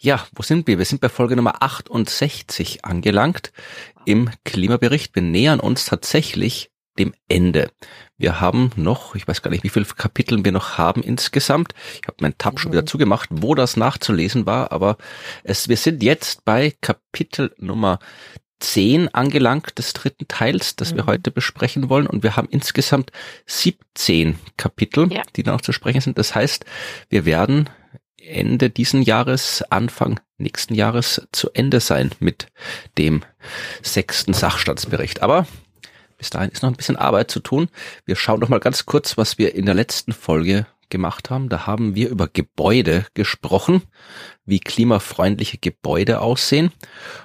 Ja, wo sind wir? Wir sind bei Folge Nummer 68 angelangt im Klimabericht. Wir nähern uns tatsächlich dem Ende. Wir haben noch, ich weiß gar nicht, wie viele Kapitel wir noch haben insgesamt. Ich habe meinen Tab schon wieder zugemacht, wo das nachzulesen war, aber es, wir sind jetzt bei Kapitel Nummer 10 angelangt des dritten Teils, das wir heute besprechen wollen. Und wir haben insgesamt 17 Kapitel, Ja. die noch zu sprechen sind. Das heißt, wir werden Ende diesen Jahres, Anfang nächsten Jahres zu Ende sein mit dem sechsten Sachstandsbericht. Aber bis dahin ist noch ein bisschen Arbeit zu tun. Wir schauen noch mal ganz kurz, was wir in der letzten Folge gemacht haben. Da haben wir über Gebäude gesprochen, wie klimafreundliche Gebäude aussehen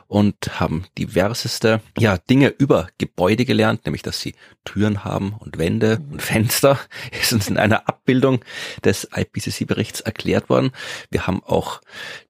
und haben diverseste ja, Dinge über Gebäude gelernt, nämlich dass sie Türen haben und Wände und Fenster. Ist uns in einer Abbildung des IPCC-Berichts erklärt worden. Wir haben auch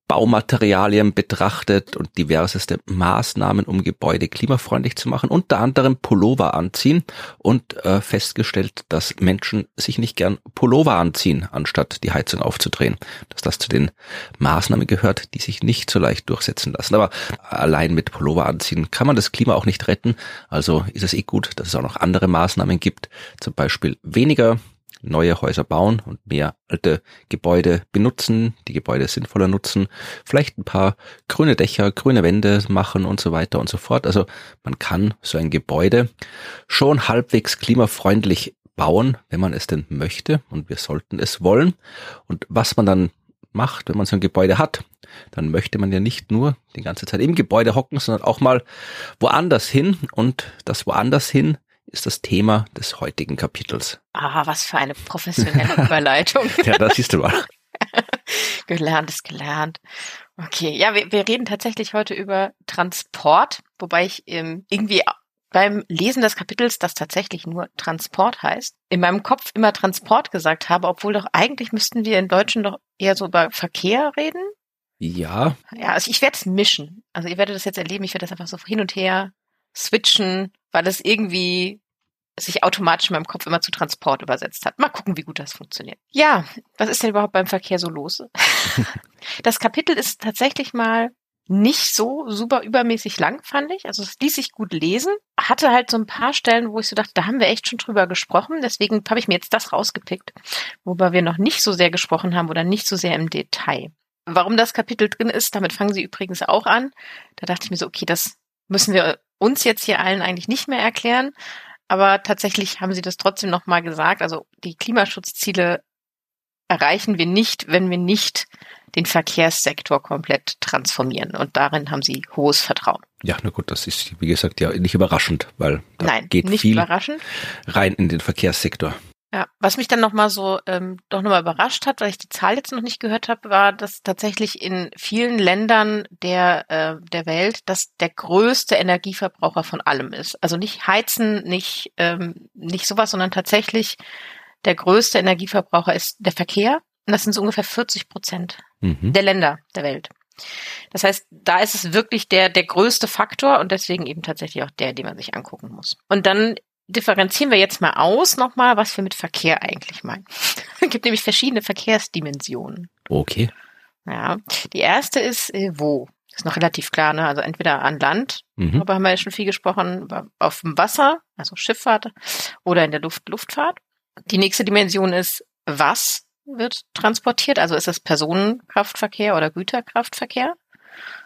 Baumaterialien betrachtet und diverseste Maßnahmen, um Gebäude klimafreundlich zu machen, unter anderem Pullover anziehen und äh, festgestellt, dass Menschen sich nicht gern Pullover anziehen, anstatt die Heizung aufzudrehen. Dass das zu den Maßnahmen gehört, die sich nicht so leicht durchsetzen lassen. Aber allein mit Pullover anziehen kann man das Klima auch nicht retten. Also ist es eh gut, dass es auch noch andere Maßnahmen gibt, zum Beispiel weniger neue Häuser bauen und mehr alte Gebäude benutzen, die Gebäude sinnvoller nutzen, vielleicht ein paar grüne Dächer, grüne Wände machen und so weiter und so fort. Also man kann so ein Gebäude schon halbwegs klimafreundlich bauen, wenn man es denn möchte und wir sollten es wollen. Und was man dann macht, wenn man so ein Gebäude hat, dann möchte man ja nicht nur die ganze Zeit im Gebäude hocken, sondern auch mal woanders hin und das woanders hin ist das Thema des heutigen Kapitels. Ah, was für eine professionelle Überleitung. Ja, das siehst du mal. gelernt ist gelernt. Okay, ja, wir, wir reden tatsächlich heute über Transport, wobei ich ähm, irgendwie beim Lesen des Kapitels, das tatsächlich nur Transport heißt, in meinem Kopf immer Transport gesagt habe, obwohl doch eigentlich müssten wir in Deutschen doch eher so über Verkehr reden. Ja, Ja, also ich werde es mischen. Also ihr werdet das jetzt erleben, ich werde das einfach so hin und her switchen, weil es irgendwie sich automatisch in meinem Kopf immer zu Transport übersetzt hat. Mal gucken, wie gut das funktioniert. Ja, was ist denn überhaupt beim Verkehr so los? das Kapitel ist tatsächlich mal nicht so super übermäßig lang, fand ich. Also es ließ sich gut lesen. Hatte halt so ein paar Stellen, wo ich so dachte, da haben wir echt schon drüber gesprochen. Deswegen habe ich mir jetzt das rausgepickt, wobei wir noch nicht so sehr gesprochen haben oder nicht so sehr im Detail. Warum das Kapitel drin ist, damit fangen sie übrigens auch an. Da dachte ich mir so, okay, das müssen wir uns jetzt hier allen eigentlich nicht mehr erklären. Aber tatsächlich haben sie das trotzdem nochmal gesagt. Also die Klimaschutzziele erreichen wir nicht, wenn wir nicht den Verkehrssektor komplett transformieren. Und darin haben sie hohes Vertrauen. ja, na gut, das ist, wie gesagt, ja nicht überraschend, weil da Nein, geht nicht viel überraschend. rein in den Verkehrssektor. Ja, was mich dann nochmal so ähm, doch nochmal überrascht hat, weil ich die Zahl jetzt noch nicht gehört habe, war, dass tatsächlich in vielen Ländern der, äh, der Welt das der größte Energieverbraucher von allem ist. Also nicht Heizen, nicht, ähm, nicht sowas, sondern tatsächlich der größte Energieverbraucher ist der Verkehr. Und das sind so ungefähr 40 Prozent Mhm. der Länder der Welt. Das heißt, da ist es wirklich der, der größte Faktor und deswegen eben tatsächlich auch der, den man sich angucken muss. Und dann differenzieren wir jetzt mal aus nochmal, was wir mit Verkehr eigentlich meinen. es gibt nämlich verschiedene Verkehrsdimensionen. Okay. Ja, die erste ist äh, wo. Ist noch relativ klar, ne? Also entweder an Land, Mhm. darüber haben wir ja schon viel gesprochen, auf dem Wasser, also Schifffahrt, oder in der Luft, Luftfahrt. Die nächste Dimension ist, was wird transportiert? Also ist es Personenkraftverkehr oder Güterkraftverkehr?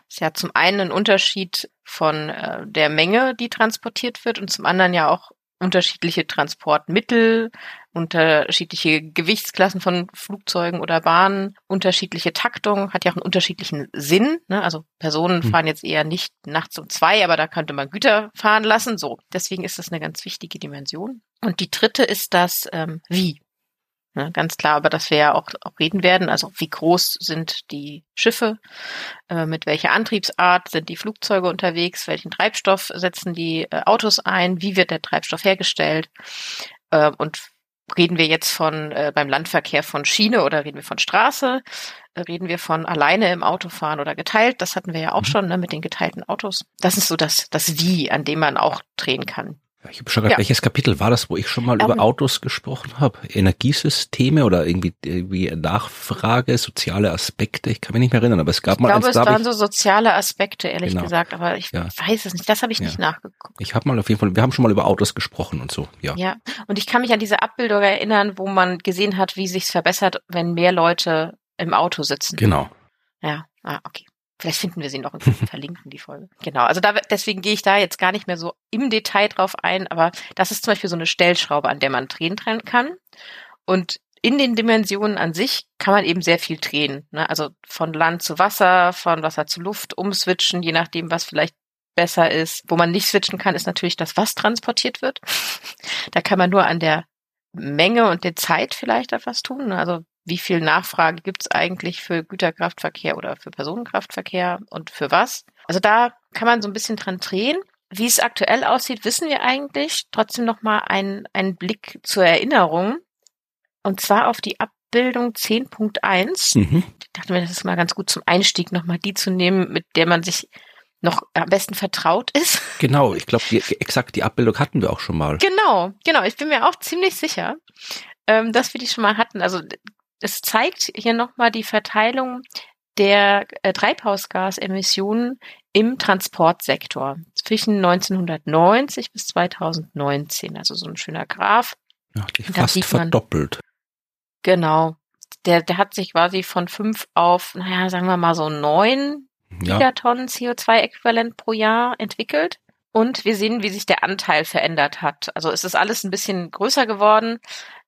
Ist ja zum einen ein Unterschied von äh, der Menge, die transportiert wird, und zum anderen ja auch unterschiedliche Transportmittel, unterschiedliche Gewichtsklassen von Flugzeugen oder Bahnen, unterschiedliche Taktung, hat ja auch einen unterschiedlichen Sinn. Ne? Also Personen Hm. fahren jetzt eher nicht nachts um zwei, aber da könnte man Güter fahren lassen. So, deswegen ist das eine ganz wichtige Dimension. Und die dritte ist das ähm, Wie. Ne, ganz klar, über das wir ja auch, auch reden werden. Also wie groß sind die Schiffe, äh, mit welcher Antriebsart sind die Flugzeuge unterwegs, welchen Treibstoff setzen die äh, Autos ein, wie wird der Treibstoff hergestellt äh, und reden wir jetzt von äh, beim Landverkehr von Schiene oder reden wir von Straße, äh, reden wir von alleine im Auto fahren oder geteilt, das hatten wir ja auch mhm. schon ne, mit den geteilten Autos. Das ist so das, das Wie, an dem man auch drehen kann. Ich habe schon gerade, ja. welches Kapitel war das, wo ich schon mal um, über Autos gesprochen habe? Energiesysteme oder irgendwie, irgendwie Nachfrage, soziale Aspekte? Ich kann mich nicht mehr erinnern, aber es gab ich mal glaube, eins, es waren so soziale Aspekte, ehrlich genau. gesagt, aber ich ja. weiß es nicht. Das habe ich ja. nicht nachgeguckt. Ich habe mal auf jeden Fall, wir haben schon mal über Autos gesprochen und so, ja. Ja, und ich kann mich an diese Abbildung erinnern, wo man gesehen hat, wie sich's verbessert, wenn mehr Leute im Auto sitzen. Genau. Ja, ah, okay. Vielleicht finden wir sie noch und verlinken die Folge. Genau, also da, deswegen gehe ich da jetzt gar nicht mehr so im Detail drauf ein, aber das ist zum Beispiel so eine Stellschraube, an der man drehen kann. Und in den Dimensionen an sich kann man eben sehr viel drehen. Ne? Also von Land zu Wasser, von Wasser zu Luft, umswitchen, je nachdem, was vielleicht besser ist. Wo man nicht switchen kann, ist natürlich das, was transportiert wird. Da kann man nur an der Menge und der Zeit vielleicht etwas tun. Ne? Also wie viel Nachfrage gibt es eigentlich für Güterkraftverkehr oder für Personenkraftverkehr und für was. Also da kann man so ein bisschen dran drehen. Wie es aktuell aussieht, wissen wir eigentlich. Trotzdem nochmal ein, ein Blick zur Erinnerung. Und zwar auf die Abbildung 10.1. Mhm. Ich dachte mir, das ist mal ganz gut zum Einstieg, nochmal die zu nehmen, mit der man sich noch am besten vertraut ist. Genau, ich glaube, exakt die Abbildung hatten wir auch schon mal. Genau, genau. Ich bin mir auch ziemlich sicher, ähm, dass wir die schon mal hatten. Also es zeigt hier nochmal die Verteilung der äh, Treibhausgasemissionen im Transportsektor zwischen 1990 bis 2019. Also so ein schöner Graph. Ja, sich fast verdoppelt. Genau. Der, der hat sich quasi von fünf auf, naja, sagen wir mal so neun ja. Gigatonnen CO2-Äquivalent pro Jahr entwickelt. Und wir sehen, wie sich der Anteil verändert hat. Also es ist alles ein bisschen größer geworden.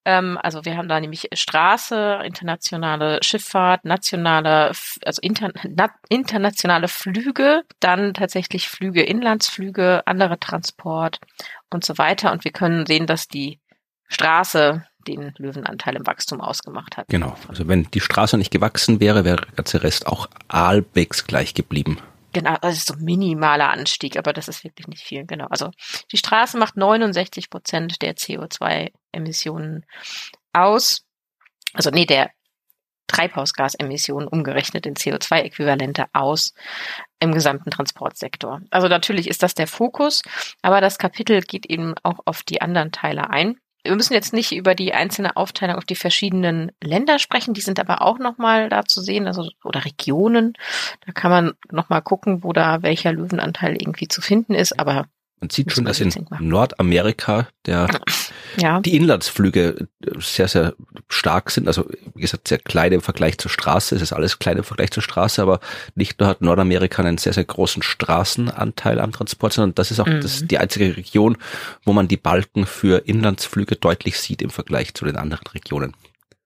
Ähm, also wir haben da nämlich Straße, internationale Schifffahrt, nationale, also inter, na, internationale Flüge, dann tatsächlich Flüge, Inlandsflüge, andere Transport und so weiter. Und wir können sehen, dass die Straße den Löwenanteil im Wachstum ausgemacht hat. Genau. Also wenn die Straße nicht gewachsen wäre, wäre der ganze Rest auch aalbex gleich geblieben. Genau, das ist so minimaler Anstieg, aber das ist wirklich nicht viel. Genau. Also die Straße macht 69 Prozent der CO2-Emissionen aus. Also nee, der Treibhausgasemissionen umgerechnet in CO2-Äquivalente aus im gesamten Transportsektor. Also natürlich ist das der Fokus, aber das Kapitel geht eben auch auf die anderen Teile ein wir müssen jetzt nicht über die einzelne Aufteilung auf die verschiedenen Länder sprechen, die sind aber auch nochmal da zu sehen, also oder Regionen. Da kann man nochmal gucken, wo da welcher Löwenanteil irgendwie zu finden ist, aber man sieht schon, dass in Nordamerika der, ja. die Inlandsflüge sehr, sehr stark sind. Also, wie gesagt, sehr klein im Vergleich zur Straße. Es ist alles klein im Vergleich zur Straße, aber nicht nur hat Nordamerika einen sehr, sehr großen Straßenanteil am Transport, sondern das ist auch mhm. das, die einzige Region, wo man die Balken für Inlandsflüge deutlich sieht im Vergleich zu den anderen Regionen.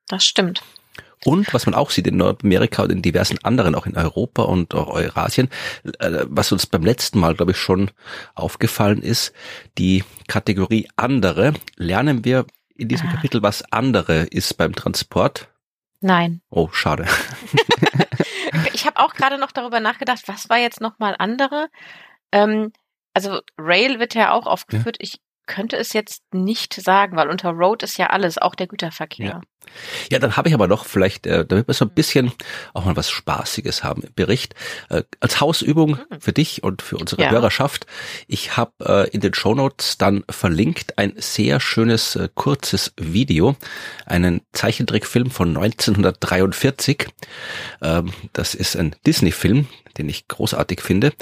Das stimmt. Und was man auch sieht in Nordamerika und in diversen anderen, auch in Europa und auch Eurasien, äh, was uns beim letzten Mal, glaube ich, schon aufgefallen ist, die Kategorie andere, lernen wir in diesem ah. Kapitel, was andere ist beim Transport? Nein. Oh, schade. ich habe auch gerade noch darüber nachgedacht, was war jetzt nochmal andere? Ähm, also Rail wird ja auch aufgeführt. Ja. Ich könnte es jetzt nicht sagen, weil unter Road ist ja alles, auch der Güterverkehr. Ja, ja dann habe ich aber noch vielleicht, äh, damit wir so ein bisschen auch mal was Spaßiges haben im Bericht, äh, als Hausübung hm. für dich und für unsere ja. Hörerschaft. Ich habe äh, in den Shownotes dann verlinkt ein sehr schönes, äh, kurzes Video, einen Zeichentrickfilm von 1943. Ähm, das ist ein Disney-Film, den ich großartig finde.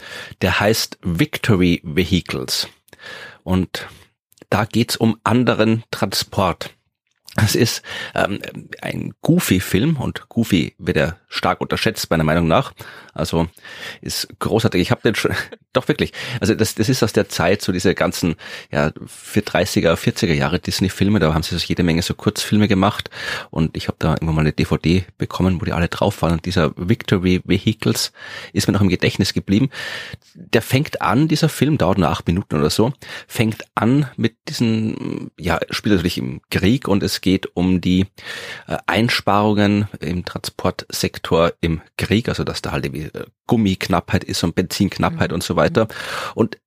Der heißt Victory Vehicles. Und da geht's um anderen Transport. Es ist ähm, ein Goofy-Film und Goofy wird ja stark unterschätzt, meiner Meinung nach. Also ist großartig. Ich habe den schon, doch wirklich. Also das, das ist aus der Zeit so diese ganzen ja für 30er, 40er Jahre Disney-Filme. Da haben sie so jede Menge so Kurzfilme gemacht und ich habe da immer mal eine DVD bekommen, wo die alle drauf waren. Und dieser Victory Vehicles ist mir noch im Gedächtnis geblieben. Der fängt an, dieser Film dauert nur acht Minuten oder so, fängt an mit diesen, ja spielt natürlich im Krieg und es geht um die äh, Einsparungen im Transportsektor im Krieg, also dass da halt irgendwie äh, Gummiknappheit ist und Benzinknappheit mhm. und so weiter. Und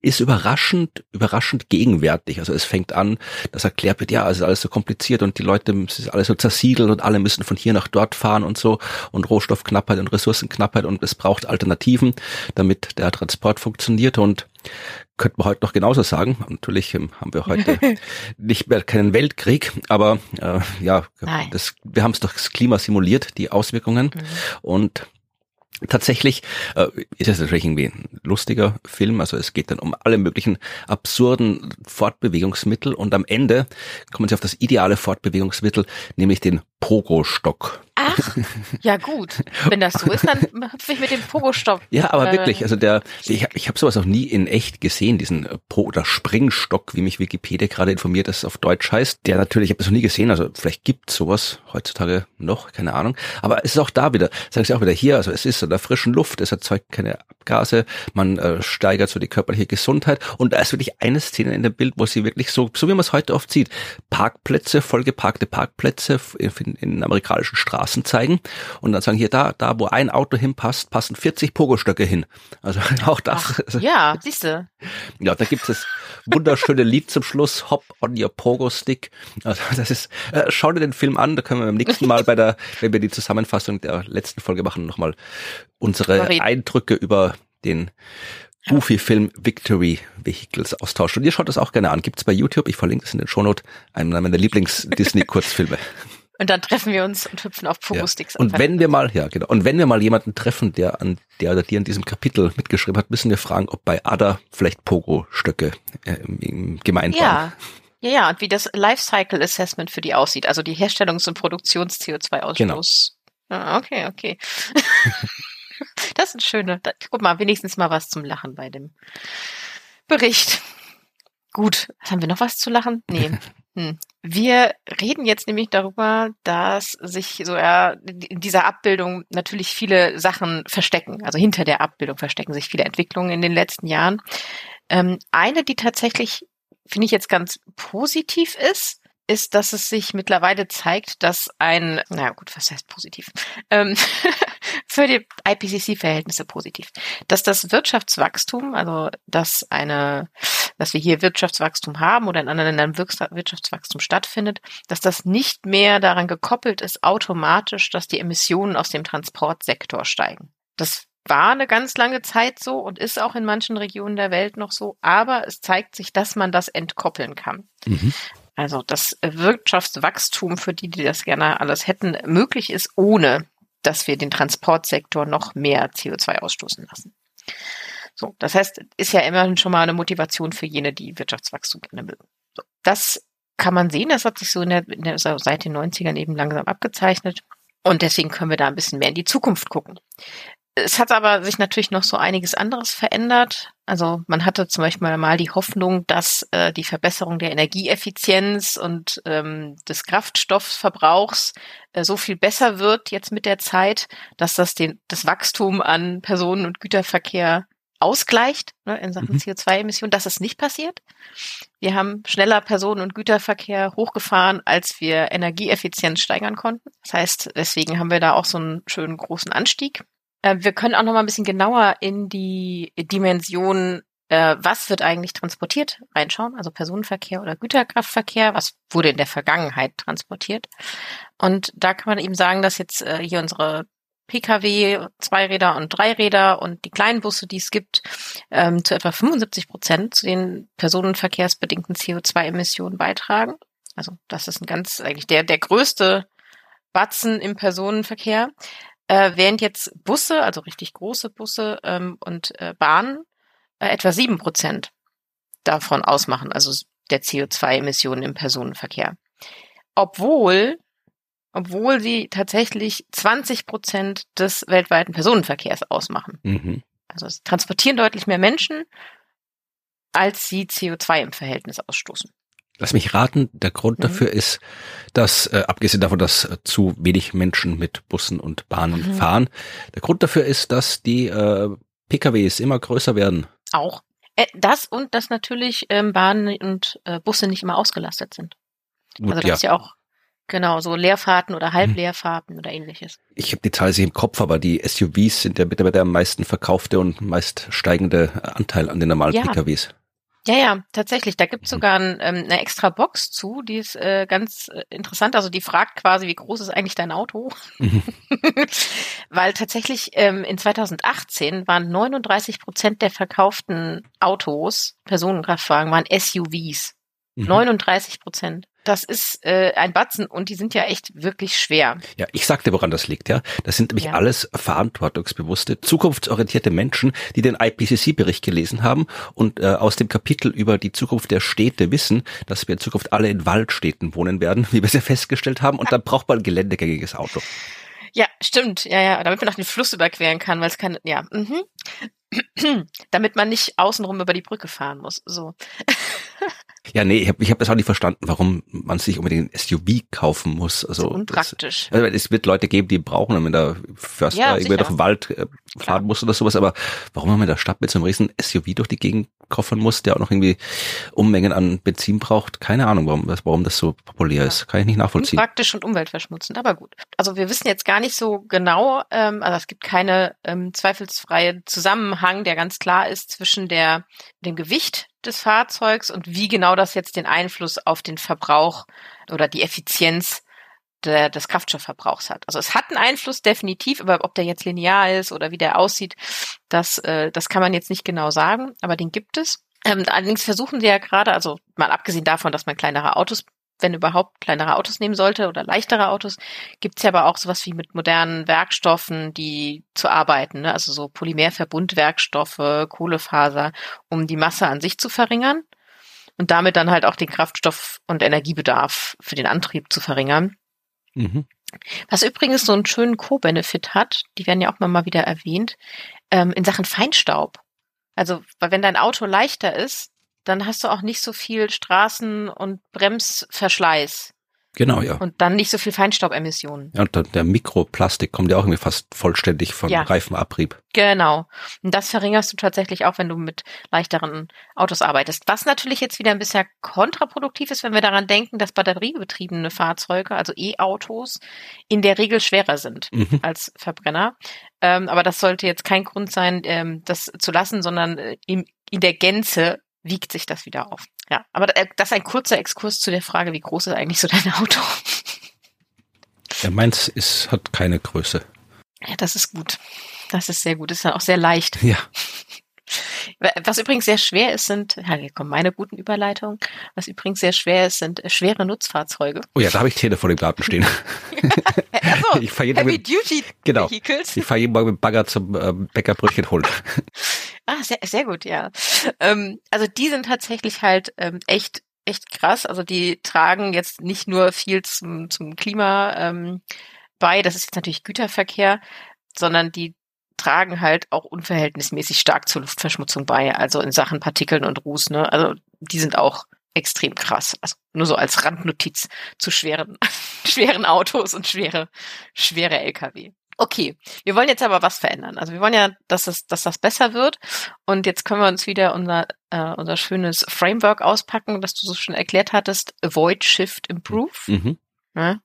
ist überraschend, überraschend gegenwärtig. Also es fängt an, dass erklärt wird, ja, es ist alles so kompliziert und die Leute, es ist alles so zersiedelt und alle müssen von hier nach dort fahren und so und Rohstoffknappheit und Ressourcenknappheit und es braucht Alternativen, damit der Transport funktioniert und könnte man heute noch genauso sagen. Natürlich ähm, haben wir heute nicht mehr keinen Weltkrieg, aber äh, ja, das, wir haben es doch das Klima simuliert, die Auswirkungen mhm. und Tatsächlich äh, ist es natürlich irgendwie ein lustiger Film, also es geht dann um alle möglichen absurden Fortbewegungsmittel und am Ende kommen sie auf das ideale Fortbewegungsmittel, nämlich den Pogo-Stock. Ach, ja gut. Wenn das so ist, dann hüpfe ich mit dem Pogo-Stock. Ja, aber äh, wirklich, also der, ich, ich habe sowas auch nie in echt gesehen, diesen äh, Po- oder Springstock, wie mich Wikipedia gerade informiert, dass es auf Deutsch heißt. Der natürlich, ich habe das noch nie gesehen, also vielleicht gibt sowas heutzutage noch, keine Ahnung. Aber es ist auch da wieder, sagen sie auch wieder hier, also es ist in der frischen Luft, es erzeugt keine Abgase, man äh, steigert so die körperliche Gesundheit und da ist wirklich eine Szene in dem Bild, wo sie wirklich so, so wie man es heute oft sieht, Parkplätze, vollgeparkte Parkplätze in, in amerikanischen Straßen zeigen und dann sagen hier da, da wo ein Auto hinpasst, passen 40 Pogostöcke hin. Also auch das. Ach, ja, siehst du. Ja, da gibt es das wunderschöne Lied zum Schluss, Hop on your Pogo Stick. Also das ist, äh, schau dir den Film an, da können wir beim nächsten Mal bei der, wenn wir die Zusammenfassung der letzten Folge machen, nochmal unsere Eindrücke über den Goofy-Film Victory Vehicles austauschen. Und ihr schaut das auch gerne an. Gibt's bei YouTube. Ich verlinke es in den Shownote. Einer meiner Lieblings-Disney-Kurzfilme. Und dann treffen wir uns und hüpfen auf Pogo-Sticks. Ja. Und wenn wir mal, ja genau, und wenn wir mal jemanden treffen, der an der oder die an diesem Kapitel mitgeschrieben hat, müssen wir fragen, ob bei Ada vielleicht Pogo-Stöcke äh, gemeint ja. waren. Ja, ja, und wie das Lifecycle Assessment für die aussieht, also die Herstellungs- und Produktions-CO2-Ausstoß. Genau. Ah, okay, okay. das ist schöne. Da, guck mal, wenigstens mal was zum Lachen bei dem Bericht. Gut, haben wir noch was zu lachen? Nee. Hm. Wir reden jetzt nämlich darüber, dass sich so ja, in dieser Abbildung natürlich viele Sachen verstecken. Also hinter der Abbildung verstecken sich viele Entwicklungen in den letzten Jahren. Ähm, eine, die tatsächlich, finde ich jetzt ganz positiv ist, ist, dass es sich mittlerweile zeigt, dass ein, naja gut, was heißt positiv? Ähm, für die IPCC-Verhältnisse positiv, dass das Wirtschaftswachstum, also dass eine, dass wir hier Wirtschaftswachstum haben oder in anderen Ländern Wirtschaftswachstum stattfindet, dass das nicht mehr daran gekoppelt ist, automatisch, dass die Emissionen aus dem Transportsektor steigen. Das war eine ganz lange Zeit so und ist auch in manchen Regionen der Welt noch so, aber es zeigt sich, dass man das entkoppeln kann. Mhm. Also das Wirtschaftswachstum, für die, die das gerne alles hätten, möglich ist, ohne dass wir den Transportsektor noch mehr CO2 ausstoßen lassen. So, das heißt, ist ja immerhin schon mal eine Motivation für jene, die Wirtschaftswachstum gerne mögen. So, das kann man sehen, das hat sich so in der, in der, seit den 90ern eben langsam abgezeichnet. Und deswegen können wir da ein bisschen mehr in die Zukunft gucken. Es hat aber sich natürlich noch so einiges anderes verändert. Also man hatte zum Beispiel mal die Hoffnung, dass äh, die Verbesserung der Energieeffizienz und ähm, des Kraftstoffverbrauchs äh, so viel besser wird jetzt mit der Zeit, dass das den, das Wachstum an Personen- und Güterverkehr ausgleicht ne, in Sachen mhm. CO2-Emissionen. Das ist nicht passiert. Wir haben schneller Personen- und Güterverkehr hochgefahren, als wir Energieeffizienz steigern konnten. Das heißt, deswegen haben wir da auch so einen schönen großen Anstieg. Äh, wir können auch noch mal ein bisschen genauer in die Dimension, äh, was wird eigentlich transportiert, reinschauen. Also Personenverkehr oder Güterkraftverkehr, was wurde in der Vergangenheit transportiert. Und da kann man eben sagen, dass jetzt äh, hier unsere Pkw, Zweiräder und Dreiräder und die kleinen Busse, die es gibt, ähm, zu etwa 75 Prozent zu den personenverkehrsbedingten CO2-Emissionen beitragen. Also das ist ein ganz eigentlich der der größte Batzen im Personenverkehr. Äh, während jetzt Busse, also richtig große Busse ähm, und äh, Bahnen, äh, etwa sieben Prozent davon ausmachen, also der CO2-Emissionen im Personenverkehr. Obwohl, obwohl sie tatsächlich 20 Prozent des weltweiten Personenverkehrs ausmachen. Mhm. Also sie transportieren deutlich mehr Menschen, als sie CO2 im Verhältnis ausstoßen. Lass mich raten, der Grund mhm. dafür ist, dass, äh, abgesehen davon, dass äh, zu wenig Menschen mit Bussen und Bahnen mhm. fahren, der Grund dafür ist, dass die äh, PKWs immer größer werden. Auch. Äh, das und dass natürlich ähm, Bahnen und äh, Busse nicht immer ausgelastet sind. Gut, also das ja. ist ja auch Genau, so Leerfahrten oder Halbleerfahrten mhm. oder ähnliches. Ich habe die Zahl nicht im Kopf, aber die SUVs sind ja der am meisten verkaufte und meist steigende Anteil an den normalen ja. PKWs. Ja, ja, tatsächlich. Da gibt's sogar ein, ähm, eine extra Box zu, die ist äh, ganz äh, interessant. Also die fragt quasi, wie groß ist eigentlich dein Auto? Mhm. Weil tatsächlich ähm, in 2018 waren 39 Prozent der verkauften Autos, Personenkraftwagen, waren SUVs. 39 mhm. Prozent. Das ist äh, ein Batzen und die sind ja echt wirklich schwer. Ja, ich sagte, woran das liegt, ja. Das sind nämlich ja. alles verantwortungsbewusste, zukunftsorientierte Menschen, die den IPCC-Bericht gelesen haben und äh, aus dem Kapitel über die Zukunft der Städte wissen, dass wir in Zukunft alle in Waldstädten wohnen werden, wie wir es ja festgestellt haben. Und dann braucht man ein geländegängiges Auto. Ja, stimmt. Ja, ja, damit man auch den Fluss überqueren kann, weil es kann, ja, mhm. damit man nicht außenrum über die Brücke fahren muss. So. Ja, nee, ich habe ich hab das auch nicht verstanden, warum man sich unbedingt ein SUV kaufen muss. Also unpraktisch. Das, also es wird Leute geben, die brauchen, wenn der Förster ja, irgendwie durch den Wald äh, fahren muss oder sowas, aber warum man in der Stadt mit so einem riesen SUV durch die Gegend koffern muss, der auch noch irgendwie Unmengen an Benzin braucht, keine Ahnung, warum, warum das so populär ja. ist. Kann ich nicht nachvollziehen. Praktisch und umweltverschmutzend, aber gut. Also wir wissen jetzt gar nicht so genau, ähm, also es gibt keine ähm, zweifelsfreie Zusammenhang, der ganz klar ist zwischen der dem Gewicht des Fahrzeugs und wie genau das jetzt den Einfluss auf den Verbrauch oder die Effizienz der, des Kraftstoffverbrauchs hat. Also es hat einen Einfluss definitiv, aber ob der jetzt linear ist oder wie der aussieht, das, äh, das kann man jetzt nicht genau sagen, aber den gibt es. Ähm, allerdings versuchen sie ja gerade, also mal abgesehen davon, dass man kleinere Autos wenn überhaupt kleinere Autos nehmen sollte oder leichtere Autos, gibt's ja aber auch sowas wie mit modernen Werkstoffen, die zu arbeiten, ne? also so Polymerverbundwerkstoffe, Kohlefaser, um die Masse an sich zu verringern und damit dann halt auch den Kraftstoff- und Energiebedarf für den Antrieb zu verringern. Mhm. Was übrigens so einen schönen Co-Benefit hat, die werden ja auch mal wieder erwähnt, ähm, in Sachen Feinstaub. Also, weil wenn dein Auto leichter ist, dann hast du auch nicht so viel Straßen- und Bremsverschleiß. Genau, ja. Und dann nicht so viel Feinstaubemissionen. Ja, und der Mikroplastik kommt ja auch irgendwie fast vollständig vom ja. Reifenabrieb. Genau. Und das verringerst du tatsächlich auch, wenn du mit leichteren Autos arbeitest. Was natürlich jetzt wieder ein bisschen kontraproduktiv ist, wenn wir daran denken, dass batteriebetriebene Fahrzeuge, also E-Autos, in der Regel schwerer sind mhm. als Verbrenner. Ähm, aber das sollte jetzt kein Grund sein, ähm, das zu lassen, sondern äh, in, in der Gänze wiegt sich das wieder auf. Ja, aber das ist ein kurzer Exkurs zu der Frage, wie groß ist eigentlich so dein Auto? Ja, meins ist, hat keine Größe. Ja, das ist gut. Das ist sehr gut. Das ist dann auch sehr leicht. Ja. Was übrigens sehr schwer ist, sind, ja, hier kommen meine guten Überleitungen. Was übrigens sehr schwer ist, sind schwere Nutzfahrzeuge. Oh ja, da habe ich Telefon im Garten stehen. also, ich fahre jeden Heavy mit, Duty genau, Vehicles. Ich fahre jeden Morgen mit Bagger zum äh, Bäckerbrötchen holen. Ah, sehr, sehr gut, ja. Ähm, also die sind tatsächlich halt ähm, echt echt krass. Also die tragen jetzt nicht nur viel zum, zum Klima ähm, bei, das ist jetzt natürlich Güterverkehr, sondern die tragen halt auch unverhältnismäßig stark zur Luftverschmutzung bei, also in Sachen Partikeln und Ruß. Ne? Also die sind auch extrem krass. Also nur so als Randnotiz zu schweren, schweren Autos und schwere, schwere Lkw. Okay, wir wollen jetzt aber was verändern. Also wir wollen ja, dass es, dass das besser wird. Und jetzt können wir uns wieder unser, äh, unser schönes Framework auspacken, das du so schon erklärt hattest. Avoid, Shift, Improve. Mhm. Ja?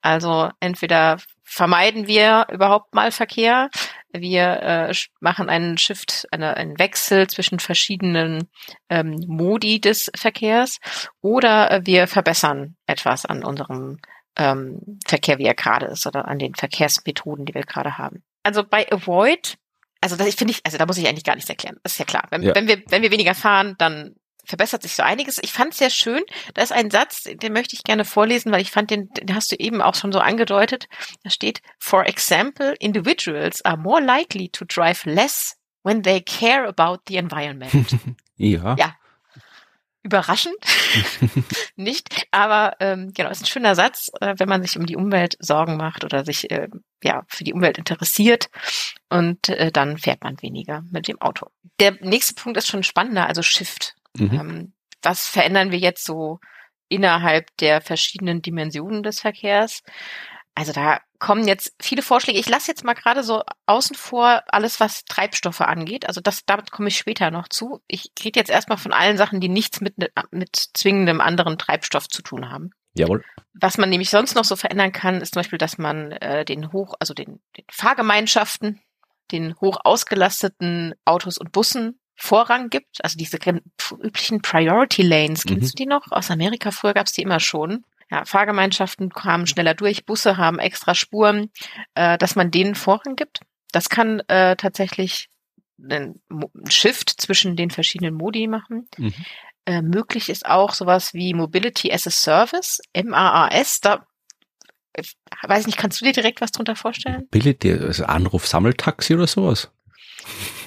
Also entweder vermeiden wir überhaupt mal Verkehr, wir äh, machen einen Shift, eine, einen Wechsel zwischen verschiedenen ähm, Modi des Verkehrs oder äh, wir verbessern etwas an unserem ähm, Verkehr, wie er gerade ist, oder an den Verkehrsmethoden, die wir gerade haben. Also bei Avoid, also das finde ich, also da muss ich eigentlich gar nichts erklären. Das ist ja klar. Wenn, ja. wenn wir, wenn wir weniger fahren, dann verbessert sich so einiges. Ich fand es sehr schön. Da ist ein Satz, den möchte ich gerne vorlesen, weil ich fand, den, den hast du eben auch schon so angedeutet. Da steht, for example, individuals are more likely to drive less when they care about the environment. ja. Ja, überraschend, nicht, aber ähm, genau, ist ein schöner Satz, äh, wenn man sich um die Umwelt Sorgen macht oder sich äh, ja für die Umwelt interessiert und äh, dann fährt man weniger mit dem Auto. Der nächste Punkt ist schon spannender, also Shift. Mhm. Ähm, was verändern wir jetzt so innerhalb der verschiedenen Dimensionen des Verkehrs? Also da kommen jetzt viele Vorschläge. Ich lasse jetzt mal gerade so außen vor alles, was Treibstoffe angeht. Also das, damit komme ich später noch zu. Ich rede jetzt erstmal von allen Sachen, die nichts mit, mit zwingendem anderen Treibstoff zu tun haben. Jawohl. Was man nämlich sonst noch so verändern kann, ist zum Beispiel, dass man äh, den hoch, also den, den Fahrgemeinschaften, den hoch ausgelasteten Autos und Bussen Vorrang gibt. Also diese üblichen Priority Lanes, kennst mhm. du die noch? Aus Amerika früher gab's die immer schon. Ja, Fahrgemeinschaften kamen schneller durch, Busse haben extra Spuren, äh, dass man denen Vorrang gibt. Das kann äh, tatsächlich einen Shift zwischen den verschiedenen Modi machen. Mhm. Äh, möglich ist auch sowas wie Mobility as a Service, MAAS. Da äh, weiß nicht, kannst du dir direkt was drunter vorstellen? Mobility, also Anruf, Sammeltaxi oder sowas?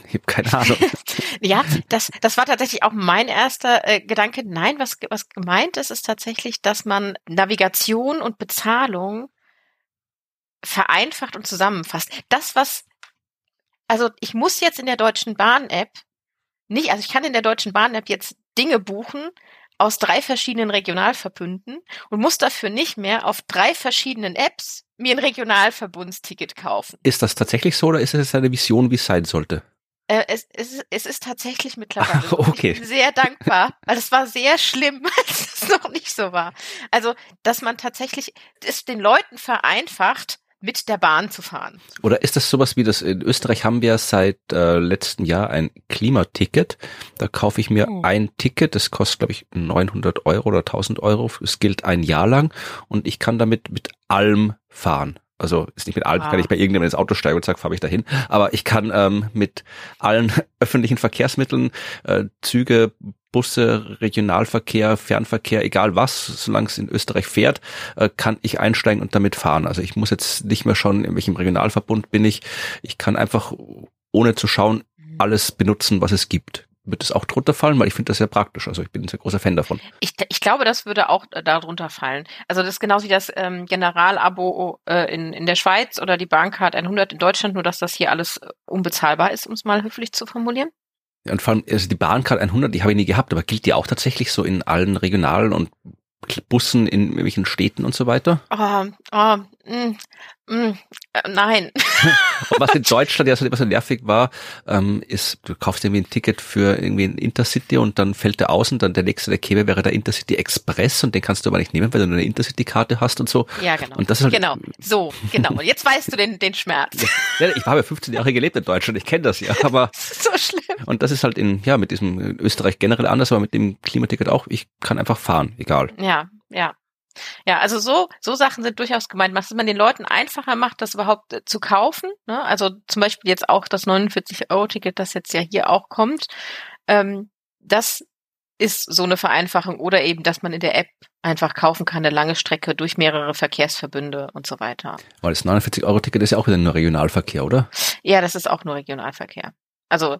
Ich habe keine Ahnung. ja, das, das war tatsächlich auch mein erster äh, Gedanke. Nein, was, was gemeint ist, ist tatsächlich, dass man Navigation und Bezahlung vereinfacht und zusammenfasst. Das, was, also ich muss jetzt in der Deutschen Bahn-App nicht, also ich kann in der Deutschen Bahn-App jetzt Dinge buchen aus drei verschiedenen Regionalverbünden und muss dafür nicht mehr auf drei verschiedenen Apps mir ein Regionalverbundsticket kaufen. Ist das tatsächlich so oder ist es eine Vision, wie es sein sollte? Äh, es, es, es ist tatsächlich mittlerweile. So. okay. Ich bin sehr dankbar, weil es war sehr schlimm, als es noch nicht so war. Also, dass man tatsächlich es den Leuten vereinfacht, mit der Bahn zu fahren. Oder ist das sowas wie das in Österreich haben wir seit äh, letzten Jahr ein Klimaticket. Da kaufe ich mir hm. ein Ticket, das kostet glaube ich 900 Euro oder 1000 Euro. Es gilt ein Jahr lang und ich kann damit mit allem fahren. Also ist nicht mit allem, ah. kann ich bei irgendjemandem ins Auto steigen und sage, fahre ich dahin. Aber ich kann ähm, mit allen öffentlichen Verkehrsmitteln, äh, Züge, Busse, Regionalverkehr, Fernverkehr, egal was, solange es in Österreich fährt, äh, kann ich einsteigen und damit fahren. Also ich muss jetzt nicht mehr schauen, in welchem Regionalverbund bin ich. Ich kann einfach, ohne zu schauen, mhm. alles benutzen, was es gibt wird es auch drunter fallen, weil ich finde das sehr praktisch. Also ich bin ein sehr großer Fan davon. Ich, ich glaube, das würde auch darunter fallen. Also das ist genauso wie das ähm, Generalabo äh, in, in der Schweiz oder die Bahncard 100 in Deutschland, nur dass das hier alles äh, unbezahlbar ist, um es mal höflich zu formulieren. Ja, und vor allem, also die Bahncard 100, die habe ich nie gehabt, aber gilt die auch tatsächlich so in allen regionalen und Bussen in irgendwelchen Städten und so weiter? Oh, oh, mm, mm, äh, nein. und was in Deutschland ja so etwas so nervig war, ähm, ist, du kaufst irgendwie ein Ticket für irgendwie ein Intercity und dann fällt der aus und dann der nächste, der käme, wäre der Intercity Express und den kannst du aber nicht nehmen, weil du eine Intercity-Karte hast und so. Ja, genau. Und das ist halt, genau, so, genau. Und jetzt weißt du den, den Schmerz. Ja, ich habe ja 15 Jahre gelebt in Deutschland, ich kenne das ja, aber. so schlimm. Und das ist halt in, ja, mit diesem Österreich generell anders, aber mit dem Klimaticket auch, ich kann einfach fahren, egal. Ja, ja. Ja, also so, so Sachen sind durchaus gemeint, dass man den Leuten einfacher macht, das überhaupt äh, zu kaufen. Ne? Also zum Beispiel jetzt auch das 49-Euro-Ticket, das jetzt ja hier auch kommt. Ähm, das ist so eine Vereinfachung oder eben, dass man in der App einfach kaufen kann, eine lange Strecke durch mehrere Verkehrsverbünde und so weiter. Weil das 49-Euro-Ticket ist ja auch wieder nur Regionalverkehr, oder? Ja, das ist auch nur Regionalverkehr. Also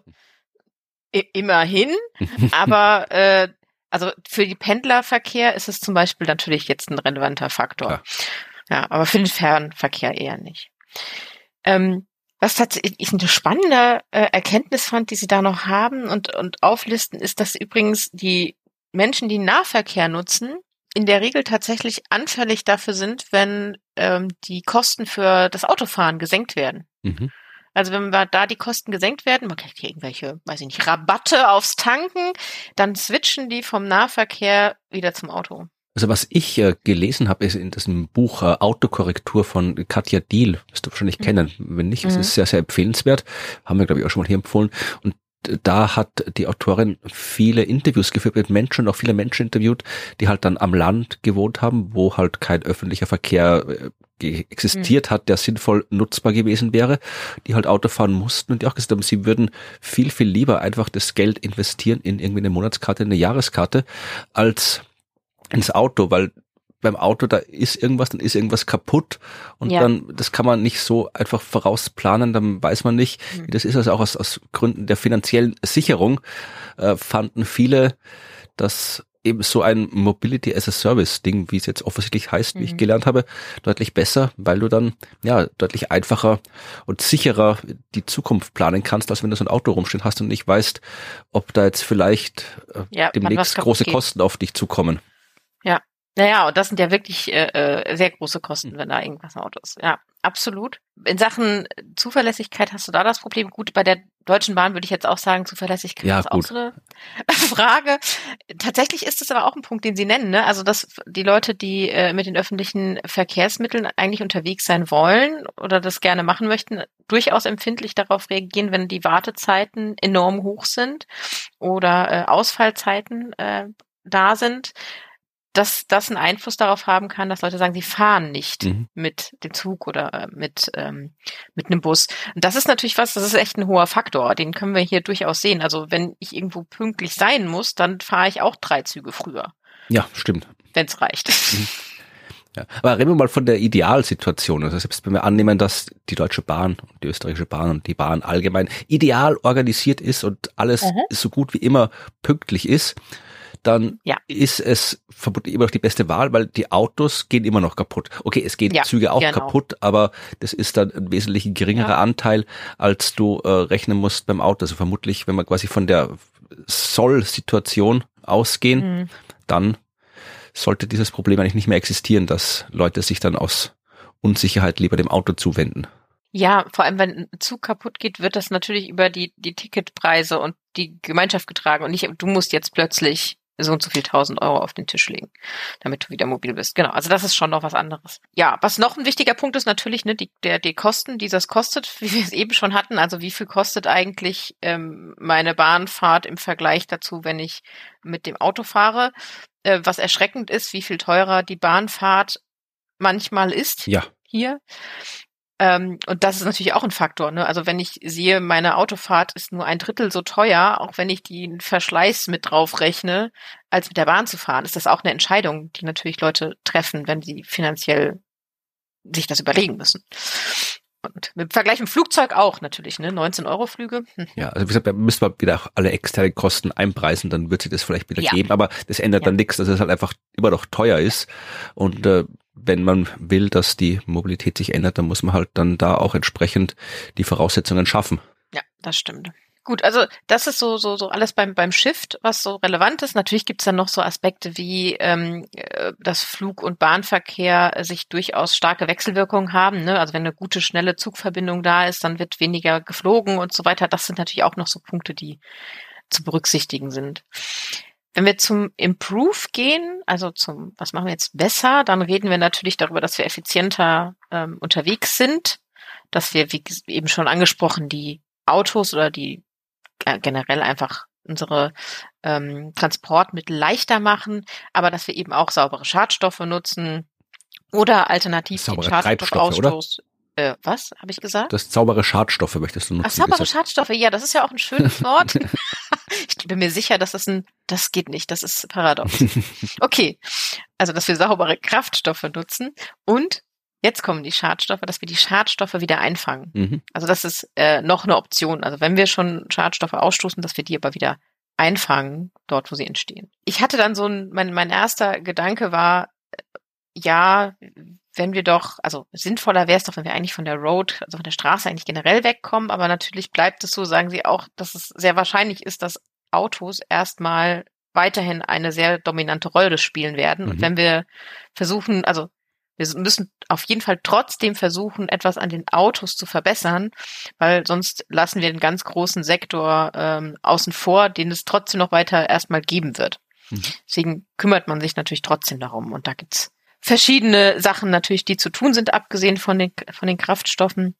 immerhin, aber äh, also für die Pendlerverkehr ist es zum Beispiel natürlich jetzt ein relevanter Faktor. Ja, ja aber für den Fernverkehr eher nicht. Ähm, was tatsächlich eine spannende äh, Erkenntnis fand, die Sie da noch haben und, und auflisten, ist, dass übrigens die Menschen, die Nahverkehr nutzen, in der Regel tatsächlich anfällig dafür sind, wenn ähm, die Kosten für das Autofahren gesenkt werden. Mhm. Also wenn wir da die Kosten gesenkt werden, man kriegt hier irgendwelche, weiß ich nicht, Rabatte aufs Tanken, dann switchen die vom Nahverkehr wieder zum Auto. Also was ich äh, gelesen habe, ist in diesem Buch äh, Autokorrektur von Katja Diel, wirst du wahrscheinlich mhm. kennen. Wenn nicht, mhm. ist es sehr, sehr empfehlenswert. Haben wir, glaube ich, auch schon mal hier empfohlen. Und da hat die Autorin viele Interviews geführt mit Menschen und auch viele Menschen interviewt, die halt dann am Land gewohnt haben, wo halt kein öffentlicher Verkehr äh, existiert mhm. hat, der sinnvoll nutzbar gewesen wäre, die halt Auto fahren mussten und die auch gesagt haben, sie würden viel, viel lieber einfach das Geld investieren in irgendwie eine Monatskarte, eine Jahreskarte, als ins Auto, weil beim Auto, da ist irgendwas, dann ist irgendwas kaputt und ja. dann, das kann man nicht so einfach vorausplanen, dann weiß man nicht, mhm. wie das ist. Also auch aus, aus Gründen der finanziellen Sicherung äh, fanden viele, dass eben so ein Mobility as a Service Ding, wie es jetzt offensichtlich heißt, wie ich mhm. gelernt habe, deutlich besser, weil du dann ja deutlich einfacher und sicherer die Zukunft planen kannst, als wenn du so ein Auto rumstehen hast und nicht weißt, ob da jetzt vielleicht äh, ja, demnächst große geht. Kosten auf dich zukommen. Ja, Naja, und das sind ja wirklich äh, äh sehr große Kosten, wenn da irgendwas im Auto ist. Ja, absolut. In Sachen Zuverlässigkeit hast du da das Problem. Gut, bei der Deutschen Bahn würde ich jetzt auch sagen, Zuverlässigkeit ja, ist gut. auch so eine Frage. Tatsächlich ist es aber auch ein Punkt, den Sie nennen. Ne? Also, dass die Leute, die äh, mit den öffentlichen Verkehrsmitteln eigentlich unterwegs sein wollen oder das gerne machen möchten, durchaus empfindlich darauf reagieren, wenn die Wartezeiten enorm hoch sind oder äh, Ausfallzeiten äh, da sind dass das einen Einfluss darauf haben kann, dass Leute sagen, sie fahren nicht mhm. mit dem Zug oder äh, mit, ähm, mit einem Bus. Und das ist natürlich was, das ist echt ein hoher Faktor. Den können wir hier durchaus sehen. Also wenn ich irgendwo pünktlich sein muss, dann fahre ich auch drei Züge früher. Ja, stimmt. Wenn es reicht. Mhm. Ja, aber reden wir mal von der Idealsituation. Also selbst wenn wir annehmen, dass die Deutsche Bahn, die österreichische Bahn und die Bahn allgemein ideal organisiert ist und alles mhm. so gut wie immer pünktlich ist, dann ja. ist es vermutlich immer noch die beste Wahl, weil die Autos gehen immer noch kaputt. Okay, es gehen ja, Züge auch genau. kaputt, aber das ist dann ein wesentlich geringerer ja. Anteil, als du äh, rechnen musst beim Auto. Also vermutlich, wenn wir quasi von der Soll-Situation ausgehen, mhm. dann sollte dieses Problem eigentlich nicht mehr existieren, dass Leute sich dann aus Unsicherheit lieber dem Auto zuwenden. Ja, vor allem wenn ein Zug kaputt geht, wird das natürlich über die, die Ticketpreise und die Gemeinschaft getragen und nicht, du musst jetzt plötzlich so und so viel tausend Euro auf den Tisch legen, damit du wieder mobil bist. Genau, also das ist schon noch was anderes. Ja, was noch ein wichtiger Punkt ist natürlich, ne, die, der, die Kosten, die das kostet, wie wir es eben schon hatten. Also wie viel kostet eigentlich ähm, meine Bahnfahrt im Vergleich dazu, wenn ich mit dem Auto fahre? Äh, was erschreckend ist, wie viel teurer die Bahnfahrt manchmal ist. Ja. Hier. Ähm, und das ist natürlich auch ein Faktor. Ne? Also wenn ich sehe, meine Autofahrt ist nur ein Drittel so teuer, auch wenn ich den Verschleiß mit draufrechne, als mit der Bahn zu fahren, ist das auch eine Entscheidung, die natürlich Leute treffen, wenn sie finanziell sich das überlegen müssen. Und im Vergleich dem Flugzeug auch natürlich, ne? 19 Euro Flüge. Hm. Ja, also wie gesagt, da müssen wir wieder alle externen Kosten einpreisen, dann wird sich das vielleicht wieder ja. geben, aber das ändert ja. dann nichts, dass es halt einfach immer noch teuer ist. Und äh, wenn man will, dass die Mobilität sich ändert, dann muss man halt dann da auch entsprechend die Voraussetzungen schaffen. Ja, das stimmt. Gut, also das ist so so so alles beim beim Shift, was so relevant ist. Natürlich gibt's dann noch so Aspekte wie ähm, äh, dass Flug- und Bahnverkehr sich durchaus starke Wechselwirkungen haben. Ne? Also wenn eine gute schnelle Zugverbindung da ist, dann wird weniger geflogen und so weiter. Das sind natürlich auch noch so Punkte, die zu berücksichtigen sind. Wenn wir zum Improve gehen, also zum, was machen wir jetzt besser, dann reden wir natürlich darüber, dass wir effizienter ähm, unterwegs sind, dass wir, wie eben schon angesprochen, die Autos oder die äh, generell einfach unsere ähm, Transportmittel leichter machen, aber dass wir eben auch saubere Schadstoffe nutzen oder alternativ den Schadstoffausstoß äh, was habe ich gesagt? Das saubere Schadstoffe möchtest du nutzen. Ach, saubere Schadstoffe, ja, das ist ja auch ein schönes Wort. ich bin mir sicher, dass das ein, das geht nicht, das ist paradox. Okay, also dass wir saubere Kraftstoffe nutzen und jetzt kommen die Schadstoffe, dass wir die Schadstoffe wieder einfangen. Mhm. Also das ist äh, noch eine Option. Also wenn wir schon Schadstoffe ausstoßen, dass wir die aber wieder einfangen, dort, wo sie entstehen. Ich hatte dann so ein, mein, mein erster Gedanke war, äh, ja, wenn wir doch, also sinnvoller wäre es doch, wenn wir eigentlich von der Road, also von der Straße eigentlich generell wegkommen, aber natürlich bleibt es so, sagen Sie auch, dass es sehr wahrscheinlich ist, dass Autos erstmal weiterhin eine sehr dominante Rolle spielen werden. Mhm. Und wenn wir versuchen, also wir müssen auf jeden Fall trotzdem versuchen, etwas an den Autos zu verbessern, weil sonst lassen wir den ganz großen Sektor ähm, außen vor, den es trotzdem noch weiter erstmal geben wird. Mhm. Deswegen kümmert man sich natürlich trotzdem darum. Und da gibt's verschiedene Sachen natürlich, die zu tun sind, abgesehen von den, von den Kraftstoffen.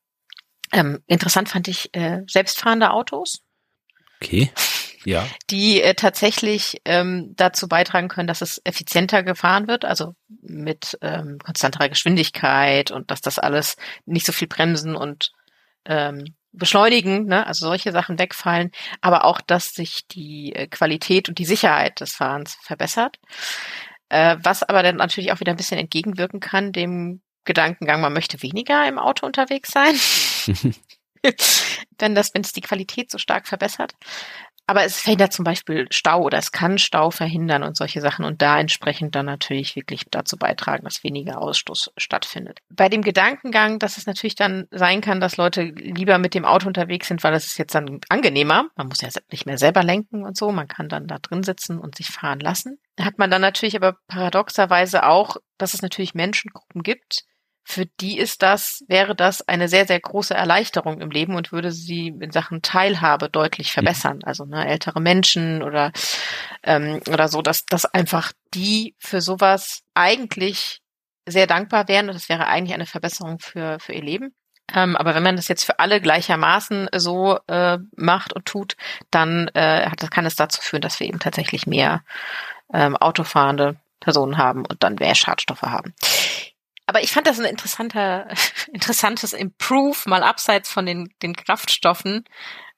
Ähm, interessant fand ich äh, selbstfahrende Autos. Okay. Ja. Die äh, tatsächlich ähm, dazu beitragen können, dass es effizienter gefahren wird, also mit ähm, konstanterer Geschwindigkeit und dass das alles nicht so viel bremsen und ähm, beschleunigen, ne? also solche Sachen wegfallen, aber auch, dass sich die äh, Qualität und die Sicherheit des Fahrens verbessert. Äh, was aber dann natürlich auch wieder ein bisschen entgegenwirken kann, dem Gedankengang, man möchte weniger im Auto unterwegs sein. wenn das, wenn es die Qualität so stark verbessert. aber es verhindert zum Beispiel Stau oder es kann Stau verhindern und solche Sachen und da entsprechend dann natürlich wirklich dazu beitragen, dass weniger Ausstoß stattfindet. Bei dem Gedankengang, dass es natürlich dann sein kann, dass Leute lieber mit dem Auto unterwegs sind, weil es ist jetzt dann angenehmer. Man muss ja nicht mehr selber lenken und so. Man kann dann da drin sitzen und sich fahren lassen. Hat man dann natürlich aber paradoxerweise auch, dass es natürlich Menschengruppen gibt, für die ist das, wäre das eine sehr, sehr große Erleichterung im Leben und würde sie in Sachen Teilhabe deutlich mhm. verbessern. Also ne, ältere Menschen oder, ähm, oder so, dass, dass einfach die für sowas eigentlich sehr dankbar wären und das wäre eigentlich eine Verbesserung für, für ihr Leben. Ähm, aber wenn man das jetzt für alle gleichermaßen so äh, macht und tut, dann äh, hat, kann es dazu führen, dass wir eben tatsächlich mehr ähm, autofahrende Personen haben und dann mehr Schadstoffe haben. Aber ich fand das ein interessanter, interessantes Improve, mal abseits von den, den Kraftstoffen,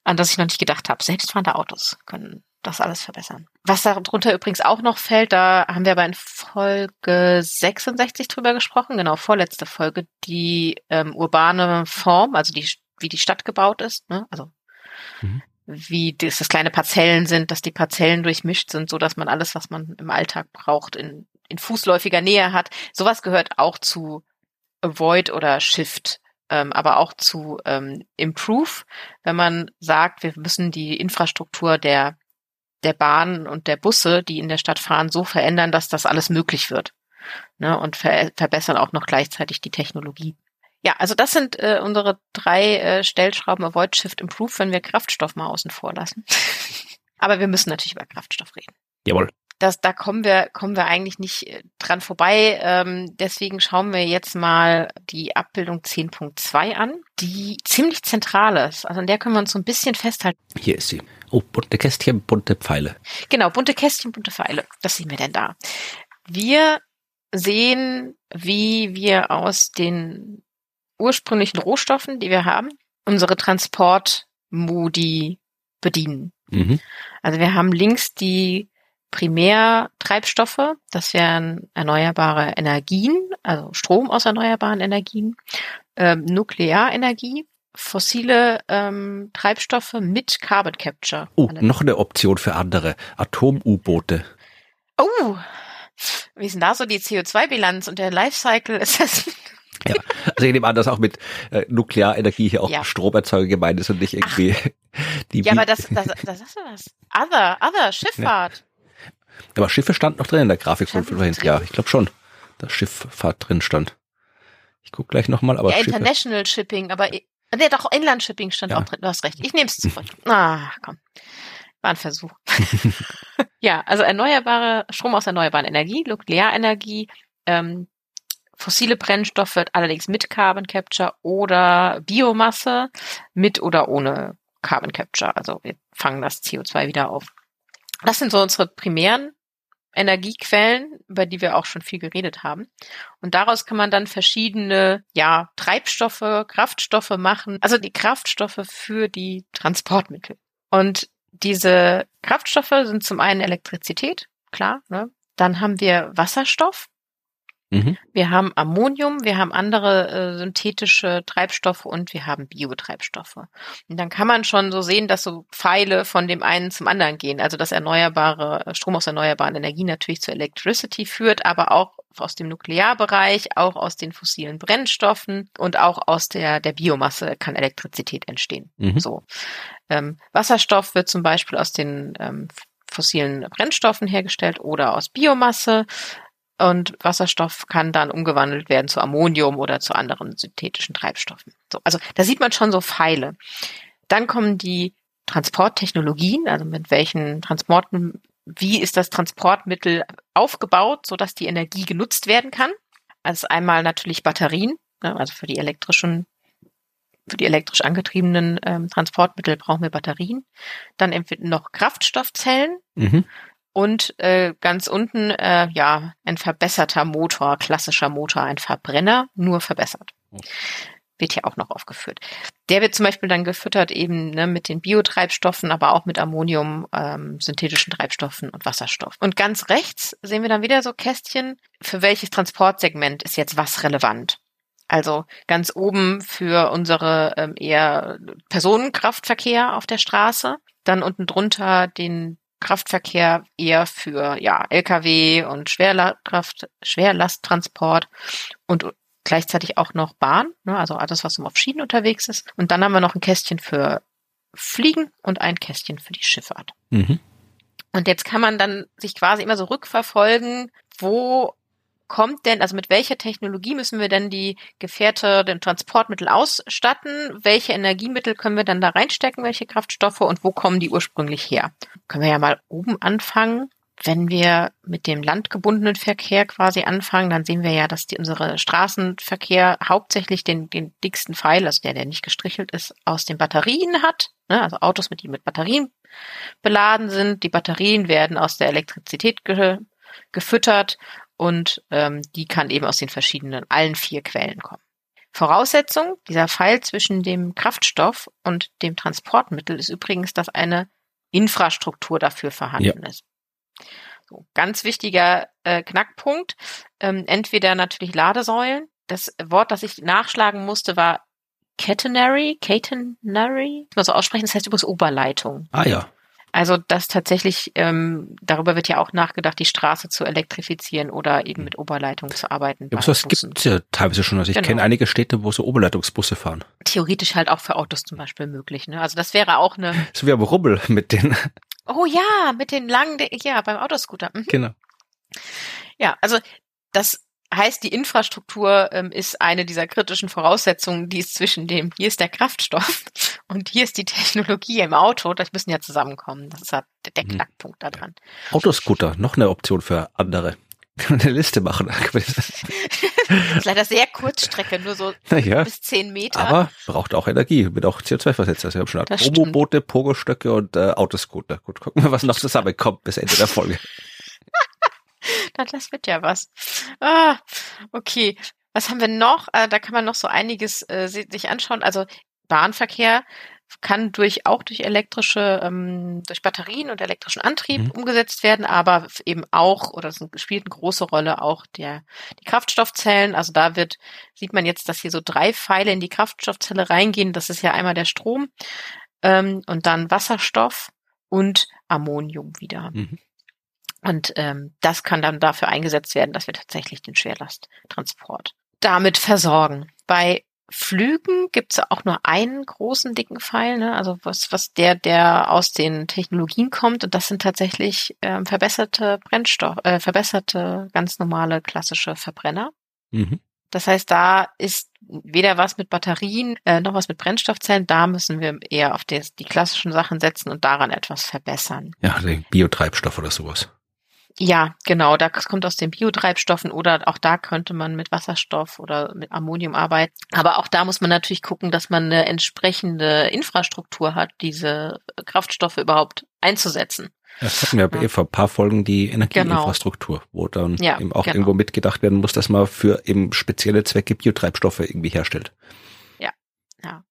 an das ich noch nicht gedacht habe. Selbstfahrende Autos können das alles verbessern. Was darunter übrigens auch noch fällt, da haben wir aber in Folge 66 drüber gesprochen, genau, vorletzte Folge, die ähm, urbane Form, also die, wie die Stadt gebaut ist, ne? also mhm. Wie das, das kleine Parzellen sind, dass die Parzellen durchmischt sind, so dass man alles, was man im Alltag braucht, in in fußläufiger Nähe hat. Sowas gehört auch zu Avoid oder Shift, ähm, aber auch zu ähm, Improve, wenn man sagt, wir müssen die Infrastruktur der der Bahnen und der Busse, die in der Stadt fahren, so verändern, dass das alles möglich wird. Ne, und ver verbessern auch noch gleichzeitig die Technologie. Ja, also das sind äh, unsere drei äh, Stellschrauben Avoid, Shift, Improve, wenn wir Kraftstoff mal außen vor lassen. Aber wir müssen natürlich über Kraftstoff reden. Jawohl das, da kommen wir, kommen wir eigentlich nicht äh, dran vorbei. Ähm, deswegen schauen wir jetzt mal die Abbildung 10.2 an, die ziemlich zentral ist. Also an der können wir uns so ein bisschen festhalten. Hier ist sie. Oh, bunte Kästchen, bunte Pfeile. Genau, bunte Kästchen, bunte Pfeile. Das sehen wir denn da. Wir sehen, wie wir aus den ursprünglichen Rohstoffen, die wir haben, unsere Transportmodi bedienen. Mhm. Also wir haben links die Primärtreibstoffe, das wären erneuerbare Energien, also Strom aus erneuerbaren Energien, ähm, Nuklearenergie, fossile ähm, Treibstoffe mit Carbon Capture. Oh, noch eine Option für andere, Atom-U-Boote. Oh, wie ist denn da so die CO2-Bilanz und der Lifecycle Assessment? Ja, also ich nehme an, dass auch mit äh, Nuklearenergie hier auch ja. Stromerzeuger gemeint ist und nicht irgendwie Ach. die. Ja, aber das, das, das ist was. Other, other, Schifffahrt. Ja. Aber Schiffe stand noch drin in der Grafik von vorhin. Ja, ich glaube schon, dass Schifffahrt drin stand. Ich guck gleich nochmal, aber. Ja, International Shipping, aber ne, doch, Inland Shipping stand ja. auch drin. Du hast recht. Ich nehme es zurück. Ah, komm. War ein Versuch. ja, also erneuerbare, Strom aus erneuerbaren Energie, Nuklearenergie, ähm, fossile Brennstoffe, allerdings mit Carbon Capture oder Biomasse mit oder ohne Carbon Capture. Also wir fangen das CO2 wieder auf. Das sind so unsere primären Energiequellen, über die wir auch schon viel geredet haben. Und daraus kann man dann verschiedene, ja, Treibstoffe, Kraftstoffe machen, also die Kraftstoffe für die Transportmittel. Und diese Kraftstoffe sind zum einen Elektrizität, klar, ne? Dann haben wir Wasserstoff, Mhm. Wir haben Ammonium, wir haben andere äh, synthetische Treibstoffe und wir haben Biotreibstoffe. Und dann kann man schon so sehen, dass so Pfeile von dem einen zum anderen gehen. Also dass erneuerbare äh, Strom aus erneuerbaren Energien natürlich zu Electricity führt, aber auch aus dem Nuklearbereich, auch aus den fossilen Brennstoffen und auch aus der, der Biomasse kann Elektrizität entstehen. Mhm. So. Ähm, Wasserstoff wird zum Beispiel aus den ähm, fossilen Brennstoffen hergestellt oder aus Biomasse. Und Wasserstoff kann dann umgewandelt werden zu Ammonium oder zu anderen synthetischen Treibstoffen. So, also da sieht man schon so Pfeile. Dann kommen die Transporttechnologien, also mit welchen Transporten, wie ist das Transportmittel aufgebaut, so dass die Energie genutzt werden kann. Also einmal natürlich Batterien, ne, also für die elektrischen, für die elektrisch angetriebenen ähm, Transportmittel brauchen wir Batterien. Dann noch Kraftstoffzellen. Mhm. Und äh, ganz unten, äh, ja, ein verbesserter Motor, klassischer Motor, ein Verbrenner, nur verbessert. Wird hier auch noch aufgeführt. Der wird zum Beispiel dann gefüttert eben ne, mit den Biotreibstoffen, aber auch mit Ammonium, ähm, synthetischen Treibstoffen und Wasserstoff. Und ganz rechts sehen wir dann wieder so Kästchen, für welches Transportsegment ist jetzt was relevant. Also ganz oben für unsere ähm, eher Personenkraftverkehr auf der Straße dann unten drunter den Kraftverkehr eher für ja, Lkw und Schwerlastkraft, Schwerlasttransport und gleichzeitig auch noch Bahn, ne, also alles, was auf Schienen unterwegs ist. Und dann haben wir noch ein Kästchen für Fliegen und ein Kästchen für die Schifffahrt. Mhm. Und jetzt kann man dann sich quasi immer so rückverfolgen, wo kommt denn, also mit welcher Technologie müssen wir denn die Gefährte, den Transportmittel ausstatten? Welche Energiemittel können wir dann da reinstecken? Welche Kraftstoffe und wo kommen die ursprünglich her? Können wir ja mal oben anfangen. Wenn wir mit dem landgebundenen Verkehr quasi anfangen, dann sehen wir ja, dass die, unsere Straßenverkehr hauptsächlich den, den dicksten Pfeil, also der, der nicht gestrichelt ist, aus den Batterien hat. Ne? Also Autos, mit die mit Batterien beladen sind. Die Batterien werden aus der Elektrizität ge gefüttert und ähm, die kann eben aus den verschiedenen, allen vier Quellen kommen. Voraussetzung, dieser Pfeil zwischen dem Kraftstoff und dem Transportmittel ist übrigens, dass eine Infrastruktur dafür vorhanden ja. ist. So, ganz wichtiger äh, Knackpunkt. Ähm, entweder natürlich Ladesäulen. Das Wort, das ich nachschlagen musste, war Catenary, Catenary, mal so aussprechen, das heißt übrigens Oberleitung. Ah ja. Also das tatsächlich, ähm, darüber wird ja auch nachgedacht, die Straße zu elektrifizieren oder eben mit Oberleitung zu arbeiten. Ja, das gibt es ja teilweise schon. Also ich genau. kenne einige Städte, wo so Oberleitungsbusse fahren. Theoretisch halt auch für Autos zum Beispiel möglich. Ne? Also das wäre auch eine. So wie am Rubbel mit den. Oh ja, mit den langen, ja, beim Autoscooter. Mhm. Genau. Ja, also das heißt, die Infrastruktur ähm, ist eine dieser kritischen Voraussetzungen, die es zwischen dem, hier ist der Kraftstoff und hier ist die Technologie im Auto, das müssen ja zusammenkommen. Das ist halt der mhm. Knackpunkt da dran. Autoscooter, noch eine Option für andere. Kann eine Liste machen. das ist leider sehr Kurzstrecke, nur so ja, bis zehn Meter. Aber braucht auch Energie, mit auch CO2-Versetzer. Also wir haben schon Promoboote, Pogostöcke und äh, Autoscooter. Gut, gucken wir, was noch zusammenkommt bis Ende der Folge. Das wird ja was. Ah, okay. Was haben wir noch? Äh, da kann man noch so einiges äh, sich anschauen. Also Bahnverkehr kann durch auch durch elektrische, ähm, durch Batterien und elektrischen Antrieb mhm. umgesetzt werden, aber eben auch, oder es spielt eine große Rolle auch der die Kraftstoffzellen. Also da wird, sieht man jetzt, dass hier so drei Pfeile in die Kraftstoffzelle reingehen. Das ist ja einmal der Strom ähm, und dann Wasserstoff und Ammonium wieder. Mhm. Und ähm, das kann dann dafür eingesetzt werden, dass wir tatsächlich den Schwerlasttransport damit versorgen. Bei Flügen gibt es auch nur einen großen dicken Pfeil, ne? also was, was der, der aus den Technologien kommt, und das sind tatsächlich ähm, verbesserte Brennstoff, äh, verbesserte ganz normale klassische Verbrenner. Mhm. Das heißt, da ist weder was mit Batterien äh, noch was mit Brennstoffzellen. Da müssen wir eher auf die, die klassischen Sachen setzen und daran etwas verbessern. Ja, den Biotreibstoff oder sowas. Ja, genau. Das kommt aus den Biotreibstoffen oder auch da könnte man mit Wasserstoff oder mit Ammonium arbeiten. Aber auch da muss man natürlich gucken, dass man eine entsprechende Infrastruktur hat, diese Kraftstoffe überhaupt einzusetzen. Das hatten wir ja. vor ein paar Folgen die Energieinfrastruktur, genau. wo dann ja, eben auch genau. irgendwo mitgedacht werden muss, dass man für eben spezielle Zwecke Biotreibstoffe irgendwie herstellt. Ja.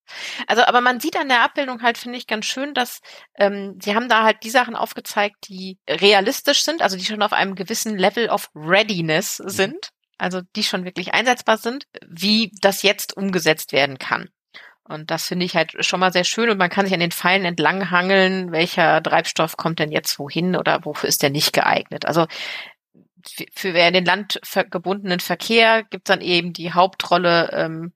Also, aber man sieht an der Abbildung halt, finde ich, ganz schön, dass ähm, sie haben da halt die Sachen aufgezeigt, die realistisch sind, also die schon auf einem gewissen Level of Readiness mhm. sind, also die schon wirklich einsetzbar sind, wie das jetzt umgesetzt werden kann. Und das finde ich halt schon mal sehr schön und man kann sich an den Pfeilen entlanghangeln, welcher Treibstoff kommt denn jetzt wohin oder wofür ist der nicht geeignet. Also für wer in den landgebundenen Verkehr gibt es dann eben die Hauptrolle ähm,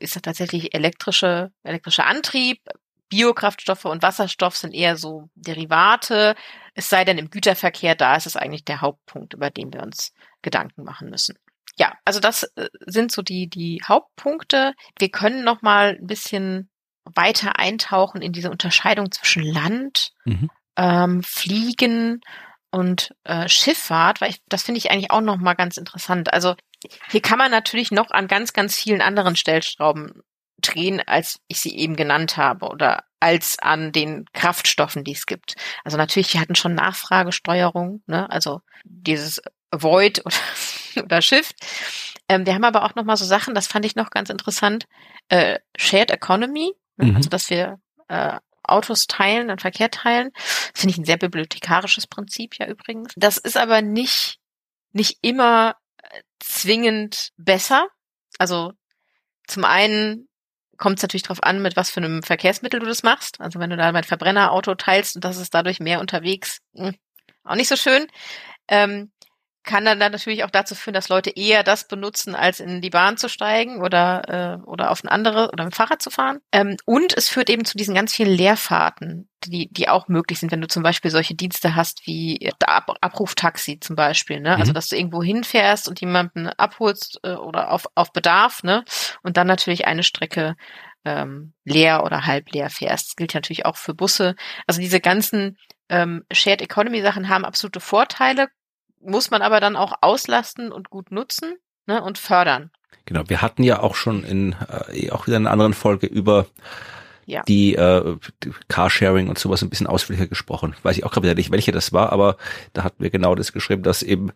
ist tatsächlich elektrische, elektrischer Antrieb. Biokraftstoffe und Wasserstoff sind eher so Derivate. Es sei denn im Güterverkehr, da ist es eigentlich der Hauptpunkt, über den wir uns Gedanken machen müssen. Ja, also das äh, sind so die, die Hauptpunkte. Wir können noch mal ein bisschen weiter eintauchen in diese Unterscheidung zwischen Land, mhm. ähm, Fliegen und äh, Schifffahrt, weil ich, das finde ich eigentlich auch noch mal ganz interessant. Also hier kann man natürlich noch an ganz, ganz vielen anderen Stellschrauben drehen, als ich sie eben genannt habe oder als an den Kraftstoffen, die es gibt. Also natürlich, wir hatten schon Nachfragesteuerung, ne? also dieses Void oder, oder Shift. Ähm, wir haben aber auch noch mal so Sachen, das fand ich noch ganz interessant, äh, Shared Economy, ne? mhm. also dass wir äh, Autos teilen, und Verkehr teilen. Finde ich ein sehr bibliothekarisches Prinzip ja übrigens. Das ist aber nicht, nicht immer zwingend besser. Also zum einen kommt es natürlich darauf an, mit was für einem Verkehrsmittel du das machst. Also wenn du da mein Verbrennerauto teilst und das ist dadurch mehr unterwegs, mh, hm, auch nicht so schön. Ähm, kann dann, natürlich auch dazu führen, dass Leute eher das benutzen, als in die Bahn zu steigen oder, äh, oder auf ein anderes oder mit dem Fahrrad zu fahren. Ähm, und es führt eben zu diesen ganz vielen Leerfahrten, die, die auch möglich sind, wenn du zum Beispiel solche Dienste hast wie Ab Abruftaxi zum Beispiel, ne? Also, mhm. Also dass du irgendwo hinfährst und jemanden abholst äh, oder auf, auf Bedarf, ne? Und dann natürlich eine Strecke ähm, leer oder halb leer fährst. Das gilt natürlich auch für Busse. Also diese ganzen ähm, Shared Economy Sachen haben absolute Vorteile, muss man aber dann auch auslasten und gut nutzen ne, und fördern. Genau, wir hatten ja auch schon in äh, auch wieder in einer anderen Folge über ja. die, äh, die Carsharing und sowas ein bisschen ausführlicher gesprochen. Weiß ich auch gerade nicht, welche das war, aber da hatten wir genau das geschrieben, dass eben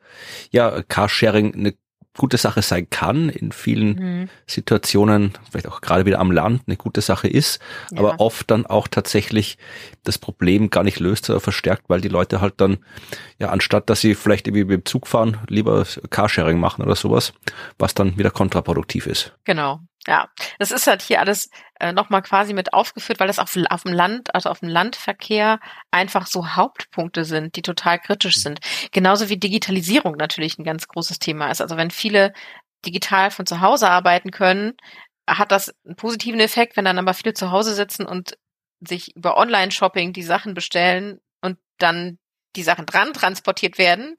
ja Carsharing eine gute Sache sein kann, in vielen mhm. Situationen, vielleicht auch gerade wieder am Land, eine gute Sache ist, ja. aber oft dann auch tatsächlich das Problem gar nicht löst oder verstärkt, weil die Leute halt dann, ja, anstatt dass sie vielleicht irgendwie mit dem Zug fahren, lieber Carsharing machen oder sowas, was dann wieder kontraproduktiv ist. Genau. Ja, das ist halt hier alles äh, nochmal quasi mit aufgeführt, weil das auf, auf dem Land, also auf dem Landverkehr einfach so Hauptpunkte sind, die total kritisch sind. Genauso wie Digitalisierung natürlich ein ganz großes Thema ist. Also wenn viele digital von zu Hause arbeiten können, hat das einen positiven Effekt, wenn dann aber viele zu Hause sitzen und sich über Online-Shopping die Sachen bestellen und dann die Sachen dran transportiert werden,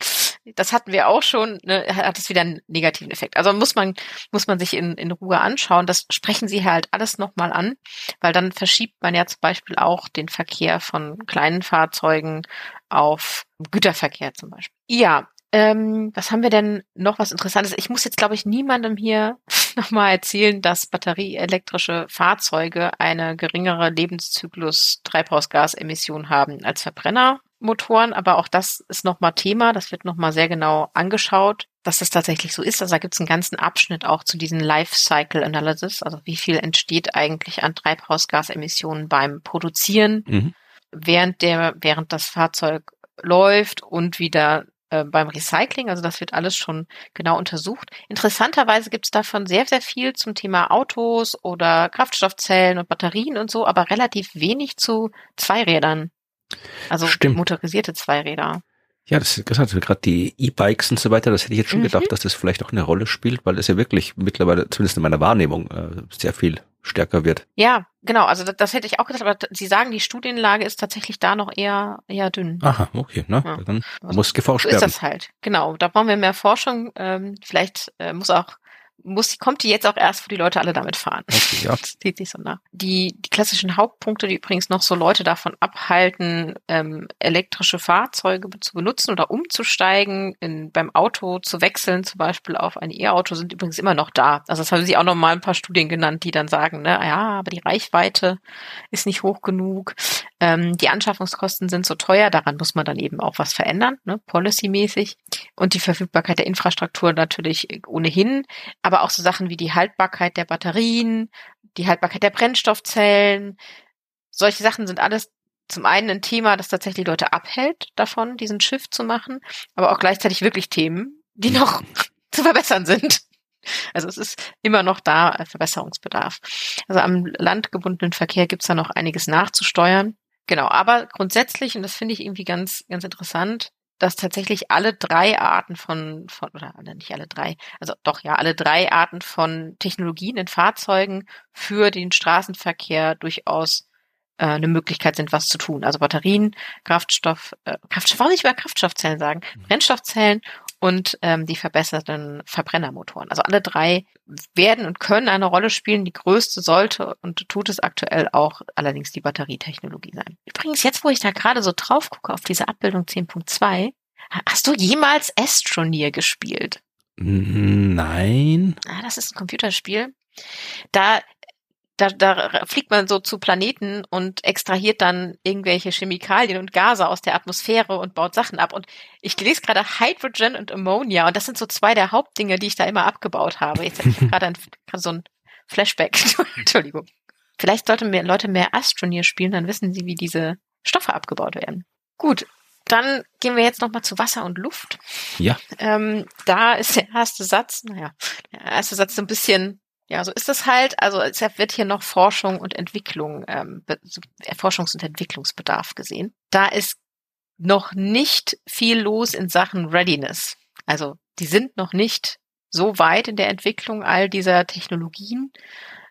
das hatten wir auch schon, ne, hat es wieder einen negativen Effekt. Also muss man, muss man sich in, in Ruhe anschauen. Das sprechen sie halt alles nochmal an, weil dann verschiebt man ja zum Beispiel auch den Verkehr von kleinen Fahrzeugen auf Güterverkehr zum Beispiel. Ja, ähm, was haben wir denn noch was Interessantes? Ich muss jetzt, glaube ich, niemandem hier nochmal erzählen, dass batterieelektrische Fahrzeuge eine geringere Lebenszyklus-Treibhausgasemission haben als Verbrenner. Motoren, aber auch das ist nochmal Thema, das wird nochmal sehr genau angeschaut, dass das tatsächlich so ist. Also da gibt es einen ganzen Abschnitt auch zu diesen Life Cycle Analysis, also wie viel entsteht eigentlich an Treibhausgasemissionen beim Produzieren, mhm. während der, während das Fahrzeug läuft und wieder äh, beim Recycling, also das wird alles schon genau untersucht. Interessanterweise gibt es davon sehr, sehr viel zum Thema Autos oder Kraftstoffzellen und Batterien und so, aber relativ wenig zu Zweirädern. Also Stimmt. motorisierte Zweiräder. Ja, das ist gesagt, gerade die E-Bikes und so weiter, das hätte ich jetzt schon mhm. gedacht, dass das vielleicht auch eine Rolle spielt, weil es ja wirklich mittlerweile, zumindest in meiner Wahrnehmung, äh, sehr viel stärker wird. Ja, genau, also das, das hätte ich auch gedacht, aber Sie sagen, die Studienlage ist tatsächlich da noch eher eher dünn. Aha, okay, ne? Ja. Dann also, muss geforscht werden. So ist das halt, genau. Da brauchen wir mehr Forschung. Ähm, vielleicht äh, muss auch muss, kommt die jetzt auch erst, wo die Leute alle damit fahren. Okay, ja. Das zieht sich so nach. Die, die klassischen Hauptpunkte, die übrigens noch so Leute davon abhalten, ähm, elektrische Fahrzeuge zu benutzen oder umzusteigen, in, beim Auto zu wechseln, zum Beispiel auf ein E-Auto, sind übrigens immer noch da. Also das haben sie auch noch mal ein paar Studien genannt, die dann sagen, ne, ja, aber die Reichweite ist nicht hoch genug. Ähm, die Anschaffungskosten sind so teuer, daran muss man dann eben auch was verändern, ne, policymäßig. Und die Verfügbarkeit der Infrastruktur natürlich ohnehin. Aber aber auch so Sachen wie die Haltbarkeit der Batterien, die Haltbarkeit der Brennstoffzellen. Solche Sachen sind alles zum einen ein Thema, das tatsächlich Leute abhält davon, diesen Shift zu machen, aber auch gleichzeitig wirklich Themen, die noch zu verbessern sind. Also es ist immer noch da äh, Verbesserungsbedarf. Also am landgebundenen Verkehr gibt es da noch einiges nachzusteuern. Genau, aber grundsätzlich, und das finde ich irgendwie ganz, ganz interessant, dass tatsächlich alle drei Arten von, von oder nicht alle drei, also doch ja, alle drei Arten von Technologien in Fahrzeugen für den Straßenverkehr durchaus äh, eine Möglichkeit sind, was zu tun. Also Batterien, Kraftstoff, äh, Kraftstoff, warum nicht über Kraftstoffzellen sagen? Mhm. Brennstoffzellen und ähm, die verbesserten Verbrennermotoren. Also alle drei werden und können eine Rolle spielen. Die größte sollte und tut es aktuell auch allerdings die Batterietechnologie sein. Übrigens, jetzt wo ich da gerade so drauf gucke auf diese Abbildung 10.2, hast du jemals Astroneer gespielt? Nein. Ah, das ist ein Computerspiel. Da da, da fliegt man so zu Planeten und extrahiert dann irgendwelche Chemikalien und Gase aus der Atmosphäre und baut Sachen ab. Und ich lese gerade Hydrogen und Ammonia und das sind so zwei der Hauptdinge, die ich da immer abgebaut habe. Jetzt habe ich gerade so ein Flashback. Entschuldigung. Vielleicht sollten mehr Leute mehr Astroneer spielen, dann wissen sie, wie diese Stoffe abgebaut werden. Gut, dann gehen wir jetzt nochmal zu Wasser und Luft. Ja. Ähm, da ist der erste Satz, naja, der erste Satz so ein bisschen Ja, so ist es halt. Also es wird hier noch Forschung und Entwicklung, ähm, Forschungs- und Entwicklungsbedarf gesehen. Da ist noch nicht viel los in Sachen Readiness. Also die sind noch nicht so weit in der Entwicklung all dieser Technologien,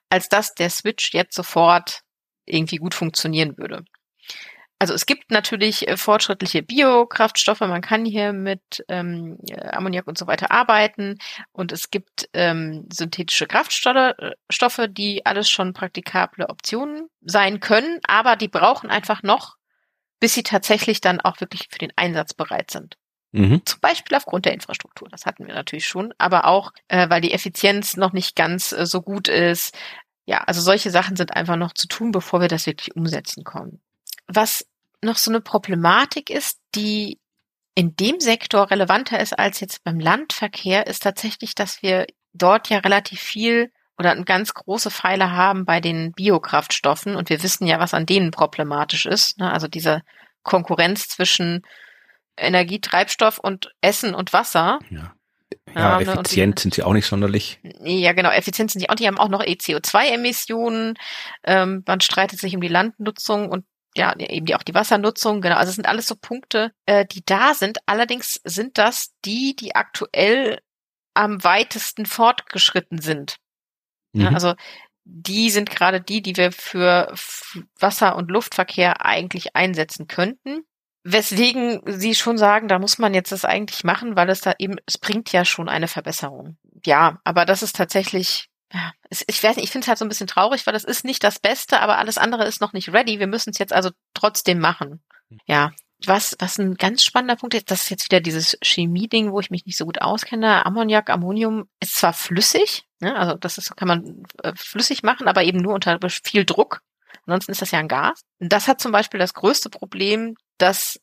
als dass der Switch jetzt sofort irgendwie gut funktionieren würde. Also es gibt natürlich äh, fortschrittliche Biokraftstoffe, man kann hier mit ähm, Ammoniak und so weiter arbeiten und es gibt ähm, synthetische Kraftstoffe, äh, die alles schon praktikable Optionen sein können, aber die brauchen einfach noch, bis sie tatsächlich dann auch wirklich für den Einsatz bereit sind. Mhm. Zum Beispiel aufgrund der Infrastruktur, das hatten wir natürlich schon, aber auch, äh, weil die Effizienz noch nicht ganz äh, so gut ist. Ja, also solche Sachen sind einfach noch zu tun, bevor wir das wirklich umsetzen können. Was noch so eine Problematik ist, die in dem Sektor relevanter ist als jetzt beim Landverkehr, ist tatsächlich, dass wir dort ja relativ viel oder eine ganz große Pfeile haben bei den Biokraftstoffen und wir wissen ja, was an denen problematisch ist. Ne? Also diese Konkurrenz zwischen Energie, Treibstoff und Essen und Wasser. Ja. Ja, ja effizient die, sind sie auch nicht sonderlich. Ja, genau, effizient sind sie auch. Die haben auch noch ECO2-Emissionen. Ähm, man streitet sich um die Landnutzung und ja, eben die, auch die Wassernutzung. Genau, also es sind alles so Punkte, äh, die da sind. Allerdings sind das die, die aktuell am weitesten fortgeschritten sind. Mhm. Ja, also die sind gerade die, die wir für Wasser- und Luftverkehr eigentlich einsetzen könnten. Weswegen Sie schon sagen, da muss man jetzt das eigentlich machen, weil es da eben, es bringt ja schon eine Verbesserung. Ja, aber das ist tatsächlich, ja, ich weiß nicht, ich finde es halt so ein bisschen traurig, weil das ist nicht das Beste, aber alles andere ist noch nicht ready. Wir müssen es jetzt also trotzdem machen. Ja, was, was ein ganz spannender Punkt ist, das ist jetzt wieder dieses Chemie-Ding, wo ich mich nicht so gut auskenne. Ammoniak, Ammonium ist zwar flüssig, ne, also das ist, kann man äh, flüssig machen, aber eben nur unter viel Druck. Ansonsten ist das ja ein Gas. Und das hat zum Beispiel das größte Problem, dass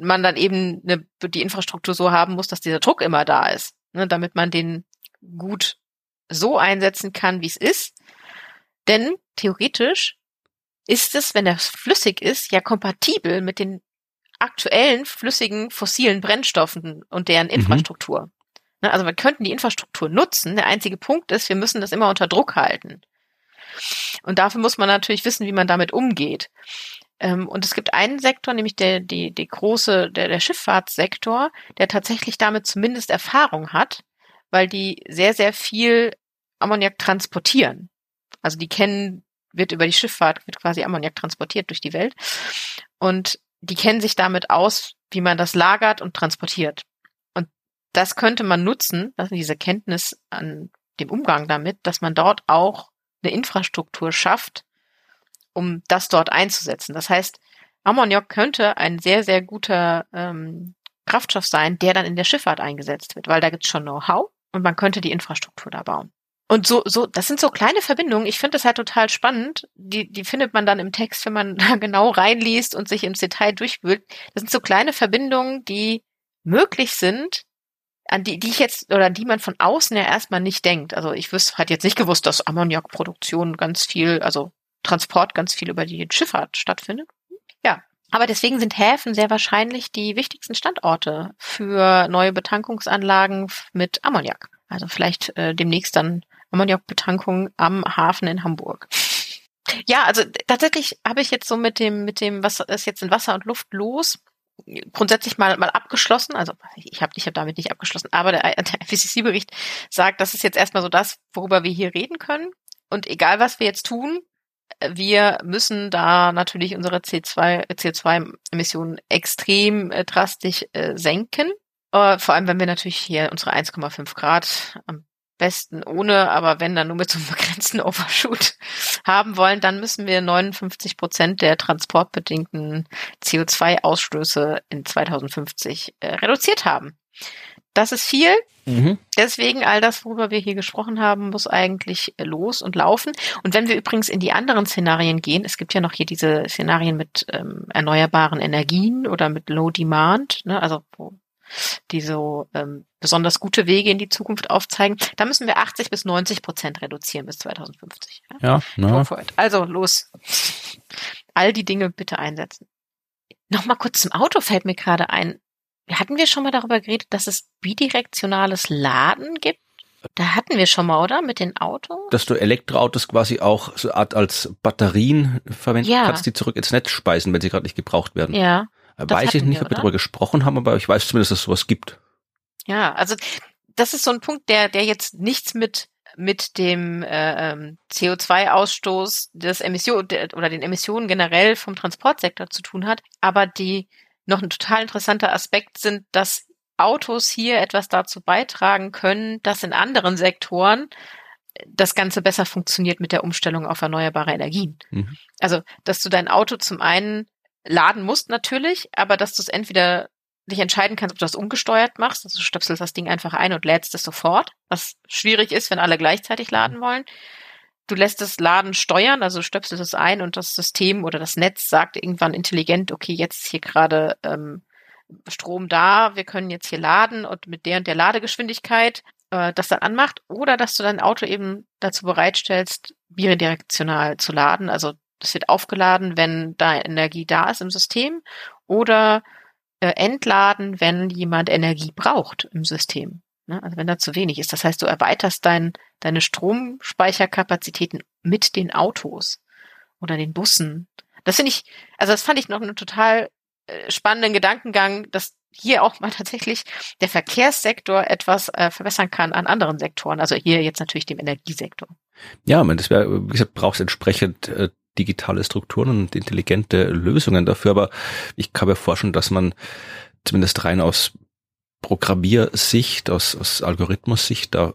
man dann eben eine, die Infrastruktur so haben muss, dass dieser Druck immer da ist, ne, damit man den gut so einsetzen kann, wie es ist. Denn theoretisch ist es, wenn er flüssig ist, ja kompatibel mit den aktuellen flüssigen fossilen Brennstoffen und deren mhm. Infrastruktur. Mhm. Also wir könnten die Infrastruktur nutzen. Der einzige Punkt ist, wir müssen das immer unter Druck halten. Und dafür muss man natürlich wissen, wie man damit umgeht. Ähm, und es gibt einen Sektor, nämlich der, die, die große, der, der Schifffahrtssektor, der tatsächlich damit zumindest Erfahrung hat, weil die sehr, sehr viel Ammoniak transportieren. Also die kennen, wird über die Schifffahrt, wird quasi Ammoniak transportiert durch die Welt. Und die kennen sich damit aus, wie man das lagert und transportiert. Und das könnte man nutzen, also diese Kenntnis an dem Umgang damit, dass man dort auch eine Infrastruktur schafft, um das dort einzusetzen. Das heißt, Ammoniak könnte ein sehr, sehr guter ähm, Kraftstoff sein, der dann in der Schifffahrt eingesetzt wird, weil da gibt's schon Know-how und man könnte die Infrastruktur da bauen. Und so, so, das sind so kleine Verbindungen. Ich finde das halt total spannend. Die, die findet man dann im Text, wenn man da genau reinliest und sich ins Detail durchwühlt. Das sind so kleine Verbindungen, die möglich sind, an die, die ich jetzt oder an die man von außen ja erstmal nicht denkt. Also ich wüsste, hat jetzt nicht gewusst, dass Ammoniakproduktion ganz viel, also Transport ganz viel über die Schifffahrt stattfindet. Aber deswegen sind Häfen sehr wahrscheinlich die wichtigsten Standorte für neue Betankungsanlagen mit Ammoniak. Also vielleicht äh, demnächst dann Ammoniakbetankung am Hafen in Hamburg. Ja, also tatsächlich habe ich jetzt so mit dem, mit dem, was ist jetzt in Wasser und Luft los, grundsätzlich mal, mal abgeschlossen. Also ich habe ich hab damit nicht abgeschlossen, aber der, der FCC-Bericht sagt, das ist jetzt erstmal so das, worüber wir hier reden können. Und egal, was wir jetzt tun, wir müssen da natürlich unsere C2, CO2-Emissionen extrem äh, drastisch äh, senken. Äh, vor allem, wenn wir natürlich hier unsere 1,5 Grad am besten ohne, aber wenn dann nur mit so einem begrenzten Overshoot haben wollen, dann müssen wir 59 Prozent der transportbedingten CO2-Ausstöße in 2050 äh, reduziert haben. Das ist viel. Mhm. Deswegen all das, worüber wir hier gesprochen haben, muss eigentlich los und laufen. Und wenn wir übrigens in die anderen Szenarien gehen, es gibt ja noch hier diese Szenarien mit ähm, erneuerbaren Energien oder mit Low Demand, ne, also wo die so ähm, besonders gute Wege in die Zukunft aufzeigen, da müssen wir 80 bis 90 Prozent reduzieren bis 2050. Ja, ja Also los. All die Dinge bitte einsetzen. Nochmal kurz zum Auto fällt mir gerade ein. Hatten wir schon mal darüber geredet, dass es bidirektionales Laden gibt? Da hatten wir schon mal, oder? Mit den Autos? Dass du Elektroautos quasi auch so Art als Batterien verwenden Ja. kannst, die zurück ins Netz speisen, wenn sie gerade nicht gebraucht werden. Ja. Äh, Weiß ich nicht, wir, ob wir darüber gesprochen haben, aber ich weiß zumindest, dass es sowas gibt. Ja, also das ist so ein Punkt, der, der jetzt nichts mit mit dem äh, ähm, CO2-Ausstoß des Emission der, oder den Emissionen generell vom Transportsektor zu tun hat, aber die noch ein total interessanter Aspekt sind, dass Autos hier etwas dazu beitragen können, dass in anderen Sektoren das Ganze besser funktioniert mit der Umstellung auf erneuerbare Energien. Mhm. Also, dass du dein Auto zum einen laden musst natürlich, aber dass du es entweder dich entscheiden kannst, ob du das umgesteuert machst, also du stöpselst das Ding einfach ein und lädst es sofort, was schwierig ist, wenn alle gleichzeitig laden wollen. Du lässt das Laden steuern, also stöpselst es ein und das System oder das Netz sagt irgendwann intelligent, okay, jetzt ist hier gerade ähm, Strom da, wir können jetzt hier laden und mit der und der Ladegeschwindigkeit äh, das dann anmacht oder dass du dein Auto eben dazu bereitstellst, bidirektional zu laden. Also das wird aufgeladen, wenn da Energie da ist im System oder äh, entladen, wenn jemand Energie braucht im System. Ne? Also wenn da zu wenig ist. Das heißt, du erweiterst dein, deine Stromspeicherkapazitäten mit den Autos oder den Bussen. Das finde ich, also das fand ich noch einen total äh, spannenden Gedankengang, dass hier auch mal tatsächlich der Verkehrssektor etwas äh, verbessern kann an anderen Sektoren. Also hier jetzt natürlich dem Energiesektor. Ja, meine, das wäre, wie gesagt, brauchst entsprechend äh, digitale Strukturen und intelligente Lösungen dafür, aber ich kann mir vorstellen, dass man zumindest rein aus Programmiersicht, aus, aus Algorithmus-Sicht, da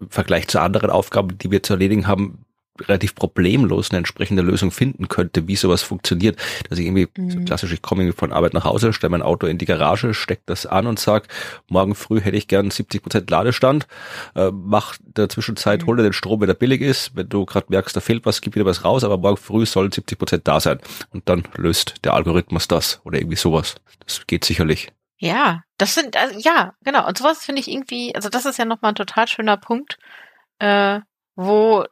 im Vergleich zu anderen Aufgaben, die wir zu erledigen haben, relativ problemlos eine entsprechende Lösung finden könnte, wie sowas funktioniert. Dass ich irgendwie so Mhm. klassisch, ich komme irgendwie von Arbeit nach Hause, stelle mein Auto in die Garage, stecke das an und sag, morgen früh hätte ich gern 70 Prozent Ladestand, äh, mach in der Zwischenzeit, Mhm. hol dir den Strom, wenn der billig ist. Wenn du gerade merkst, da fehlt was, gib wieder was raus, aber morgen früh sollen 70 Prozent da sein. Und dann löst der Algorithmus das oder irgendwie sowas. Das geht sicherlich. Ja, das sind, also, ja, genau. Und sowas finde ich irgendwie, also das ist ja nochmal ein total schöner Punkt, äh, wo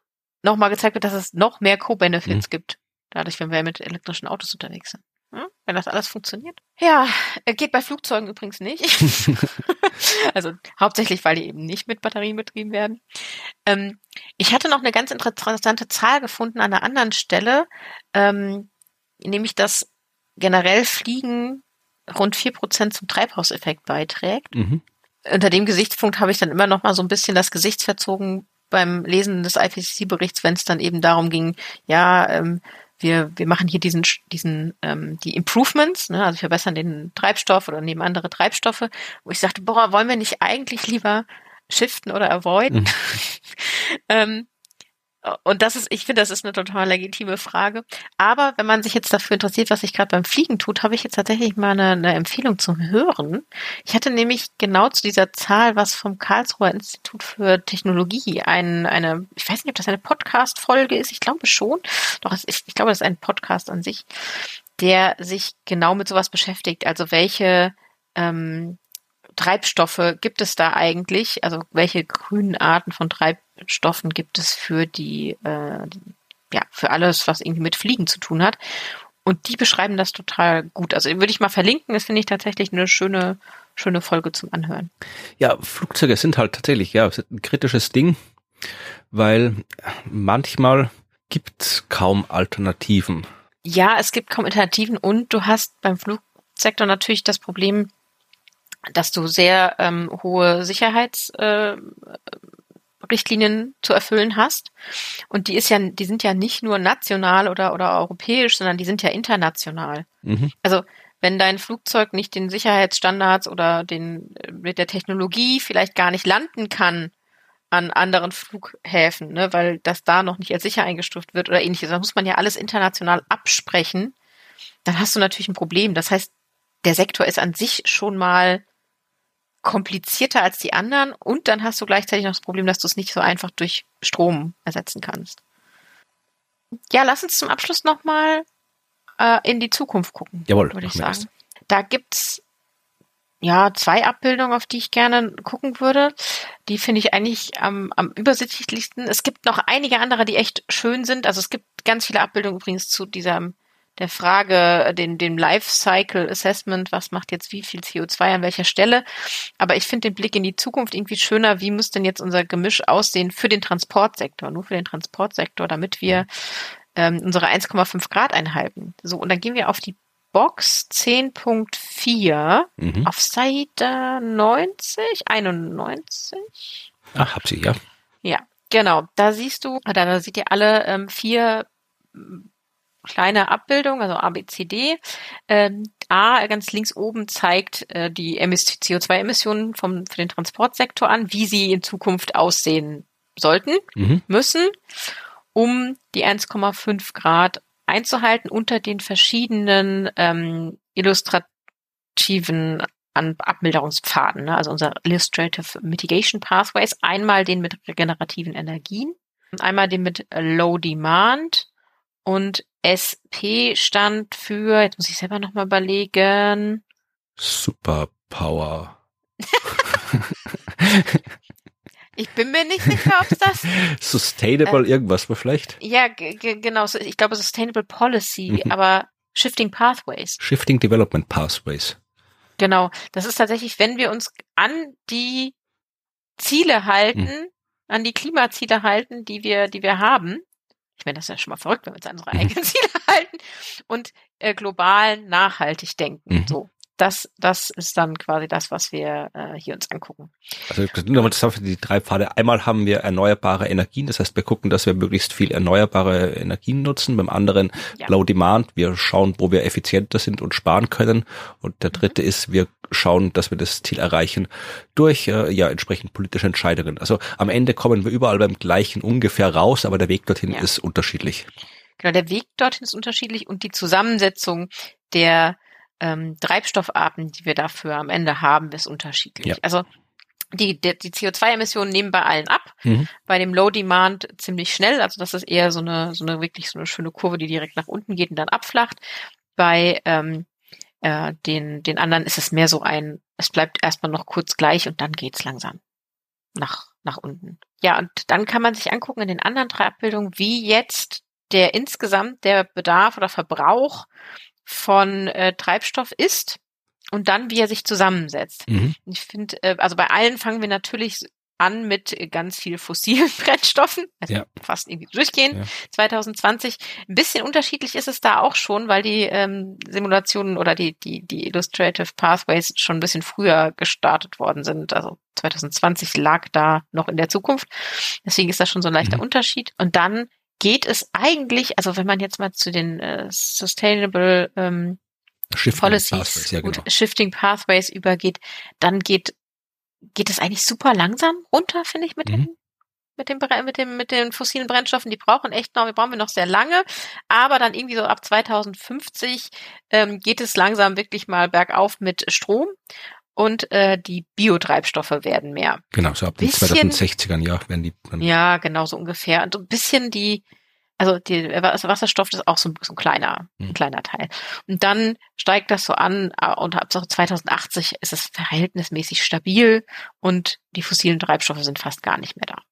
nochmal gezeigt wird, dass es noch mehr Co-Benefits gibt. Dadurch, wenn wir mit elektrischen Autos unterwegs sind. Hm? Wenn das alles funktioniert. Ja, äh, geht bei Flugzeugen übrigens nicht. also hauptsächlich, weil die eben nicht mit Batterien betrieben werden. Ähm, ich hatte noch eine ganz interessante Zahl gefunden an einer anderen Stelle, ähm, nämlich dass generell Fliegen rund vier Prozent zum Treibhauseffekt beiträgt. Mhm. Unter dem Gesichtspunkt habe ich dann immer noch mal so ein bisschen das Gesicht verzogen beim Lesen des IPCC-Berichts, wenn es dann eben darum ging, ja, ähm, wir, wir machen hier diesen, diesen, ähm, die Improvements, ne, also verbessern den Treibstoff oder nehmen andere Treibstoffe, wo ich sagte, boah, wollen wir nicht eigentlich lieber shiften oder avoiden? Mhm. ähm, und das ist, ich finde, das ist eine total legitime Frage. Aber wenn man sich jetzt dafür interessiert, was sich gerade beim Fliegen tut, habe ich jetzt tatsächlich mal eine, eine Empfehlung zum Hören. Ich hatte nämlich genau zu dieser Zahl was vom Karlsruher Institut für Technologie, ein, eine, ich weiß nicht, ob das eine Podcast-Folge ist, ich glaube schon. Doch, es ist, ich glaube, das ist ein Podcast an sich, der sich genau mit sowas beschäftigt. Also welche ähm, Treibstoffe gibt es da eigentlich? Also welche grünen Arten von Treibstoffen gibt es für die, äh, ja, für alles, was irgendwie mit Fliegen zu tun hat? Und die beschreiben das total gut. Also würde ich mal verlinken. Das finde ich tatsächlich eine schöne, schöne Folge zum Anhören. Ja, Flugzeuge sind halt tatsächlich, ja, ein kritisches Ding, weil manchmal gibt's kaum Alternativen. Ja, es gibt kaum Alternativen und du hast beim Flugsektor natürlich das Problem, dass du sehr ähm, hohe Sicherheitsrichtlinien äh, Richtlinien zu erfüllen hast. Und die ist ja, die sind ja nicht nur national oder, oder europäisch, sondern die sind ja international. Mhm. Also wenn dein Flugzeug nicht den Sicherheitsstandards oder den mit der Technologie vielleicht gar nicht landen kann an anderen Flughäfen, ne, weil das da noch nicht als sicher eingestuft wird oder ähnliches, dann muss man ja alles international absprechen. Dann hast du natürlich ein Problem. Das heißt, der Sektor ist an sich schon mal komplizierter als die anderen und dann hast du gleichzeitig noch das Problem, dass du es nicht so einfach durch Strom ersetzen kannst. Ja, lass uns zum Abschluss nochmal äh, in die Zukunft gucken, Jawohl, würde ich sagen. Da gibt's ja zwei Abbildungen, auf die ich gerne gucken würde. Die finde ich eigentlich am, am übersichtlichsten. Es gibt noch einige andere, die echt schön sind. Also es gibt ganz viele Abbildungen übrigens zu dieser der Frage, den, dem Lifecycle Assessment, was macht jetzt wie viel CO2 an welcher Stelle. Aber ich finde den Blick in die Zukunft irgendwie schöner. Wie muss denn jetzt unser Gemisch aussehen für den Transportsektor, nur für den Transportsektor, damit wir ähm, unsere 1,5 Grad einhalten? So, und dann gehen wir auf die Box 10.4 mhm. auf Seite 90, 91. Ach, hab sie, ja. Ja, genau. Da siehst du, da, da seht ihr alle ähm, vier kleine Abbildungen, also A, B, C, D. Ähm, A ganz links oben zeigt äh, die CO2-Emissionen vom für den Transportsektor an, wie sie in Zukunft aussehen sollten, mhm. müssen, um die 1,5 Grad einzuhalten unter den verschiedenen ähm, illustrativen an Abmilderungspfaden, ne? also unser Illustrative Mitigation Pathways, einmal den mit regenerativen Energien, einmal den mit Low Demand und SP stand für, jetzt muss ich selber nochmal überlegen. Superpower. ich bin mir nicht sicher, ob es das. Sustainable äh, irgendwas war vielleicht? Ja, genau. Ich glaube Sustainable Policy, mhm. aber Shifting Pathways. Shifting Development Pathways. Genau. Das ist tatsächlich, wenn wir uns an die Ziele halten, mhm. an die Klimaziele halten, die wir, die wir haben, ich meine, das ist ja schon mal verrückt, wenn wir uns an unsere mhm. eigenen Ziele halten und äh, global nachhaltig denken. Mhm. So das, das ist dann quasi das, was wir äh, hier uns angucken. Also nochmal zusammen die drei Pfade. Einmal haben wir erneuerbare Energien, das heißt, wir gucken, dass wir möglichst viel erneuerbare Energien nutzen. Beim anderen ja. Low Demand, wir schauen, wo wir effizienter sind und sparen können. Und der dritte mhm. ist, wir schauen, dass wir das Ziel erreichen durch äh, ja entsprechend politische Entscheidungen. Also am Ende kommen wir überall beim gleichen ungefähr raus, aber der Weg dorthin ja. ist unterschiedlich. Genau, der Weg dorthin ist unterschiedlich und die Zusammensetzung der ähm, Treibstoffarten, die wir dafür am Ende haben, ist unterschiedlich. Ja. Also die, die, die CO2-Emissionen nehmen bei allen ab. Mhm. Bei dem Low Demand ziemlich schnell. Also das ist eher so eine, so eine wirklich so eine schöne Kurve, die direkt nach unten geht und dann abflacht. Bei ähm, äh, den, den anderen ist es mehr so ein, es bleibt erstmal noch kurz gleich und dann geht's langsam nach, nach unten. Ja, und dann kann man sich angucken in den anderen drei Abbildungen, wie jetzt der insgesamt der Bedarf oder Verbrauch von äh, Treibstoff ist und dann, wie er sich zusammensetzt. Mhm. Ich finde, äh, also bei allen fangen wir natürlich an mit ganz viel fossilen Brennstoffen, also ja. fast irgendwie durchgehen. Ja. 2020 ein bisschen unterschiedlich ist es da auch schon, weil die ähm, Simulationen oder die die die Illustrative Pathways schon ein bisschen früher gestartet worden sind. Also 2020 lag da noch in der Zukunft, deswegen ist das schon so ein leichter mhm. Unterschied. Und dann geht es eigentlich, also wenn man jetzt mal zu den äh, Sustainable ähm, Shifting Policies, Pathways, ja, genau. Shifting Pathways übergeht, dann geht geht es eigentlich super langsam runter, finde ich, mit mhm. den mit dem mit dem mit den fossilen Brennstoffen. Die brauchen echt noch, wir brauchen wir noch sehr lange, aber dann irgendwie so ab 2050 ähm, geht es langsam wirklich mal bergauf mit Strom und äh, die Biotreibstoffe werden mehr. Genau, so ab den 2060ern ja werden die. Dann ja, genau so ungefähr. Und so ein bisschen die, also die also Wasserstoff ist auch so, so ein kleiner, ein kleiner Teil. Und dann steigt das so an äh, und ab 2080 ist es verhältnismäßig stabil und die fossilen Treibstoffe sind fast gar nicht mehr da.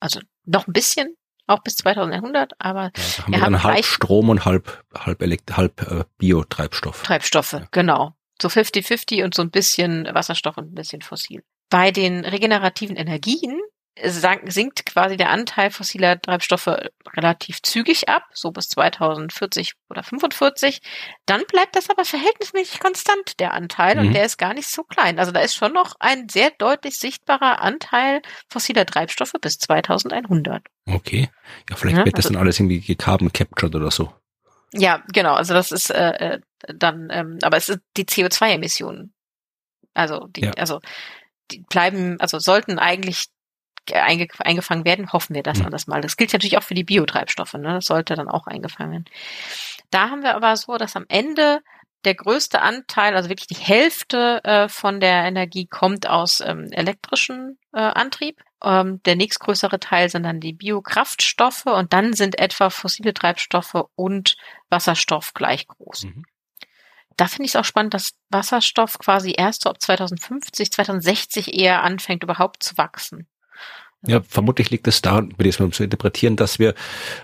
Also noch ein bisschen, auch bis 2100, aber ja, da haben wir, wir dann halb Strom und halb halb Elekt halb äh, Biotreibstoff. Treibstoffe, ja. genau. So 50-50 und so ein bisschen Wasserstoff und ein bisschen fossil. Bei den regenerativen Energien sinkt quasi der Anteil fossiler Treibstoffe relativ zügig ab, so bis 2040 oder 45. Dann bleibt das aber verhältnismäßig konstant, der Anteil, mhm. und der ist gar nicht so klein. Also da ist schon noch ein sehr deutlich sichtbarer Anteil fossiler Treibstoffe bis 2100. Okay. Ja, vielleicht ja, wird das also, dann alles irgendwie carbon captured oder so. Ja, genau. Also das ist äh, äh dann, ähm, aber es ist die CO2-Emissionen. Also die, ja. also die bleiben, also sollten eigentlich einge eingefangen werden, hoffen wir das mhm. alles mal. Das gilt natürlich auch für die Biotreibstoffe, ne? Das sollte dann auch eingefangen werden. Da haben wir aber so, dass am Ende der größte Anteil, also wirklich die Hälfte äh, von der Energie kommt aus ähm, elektrischen äh, Antrieb. Ähm, der nächstgrößere Teil sind dann die Biokraftstoffe und dann sind etwa fossile Treibstoffe und Wasserstoff gleich groß. Mhm. Da finde ich es auch spannend, dass Wasserstoff quasi erst so ab 2050, 2060 eher anfängt überhaupt zu wachsen. Ja, vermutlich liegt es daran, würde ich es mal zu interpretieren, dass wir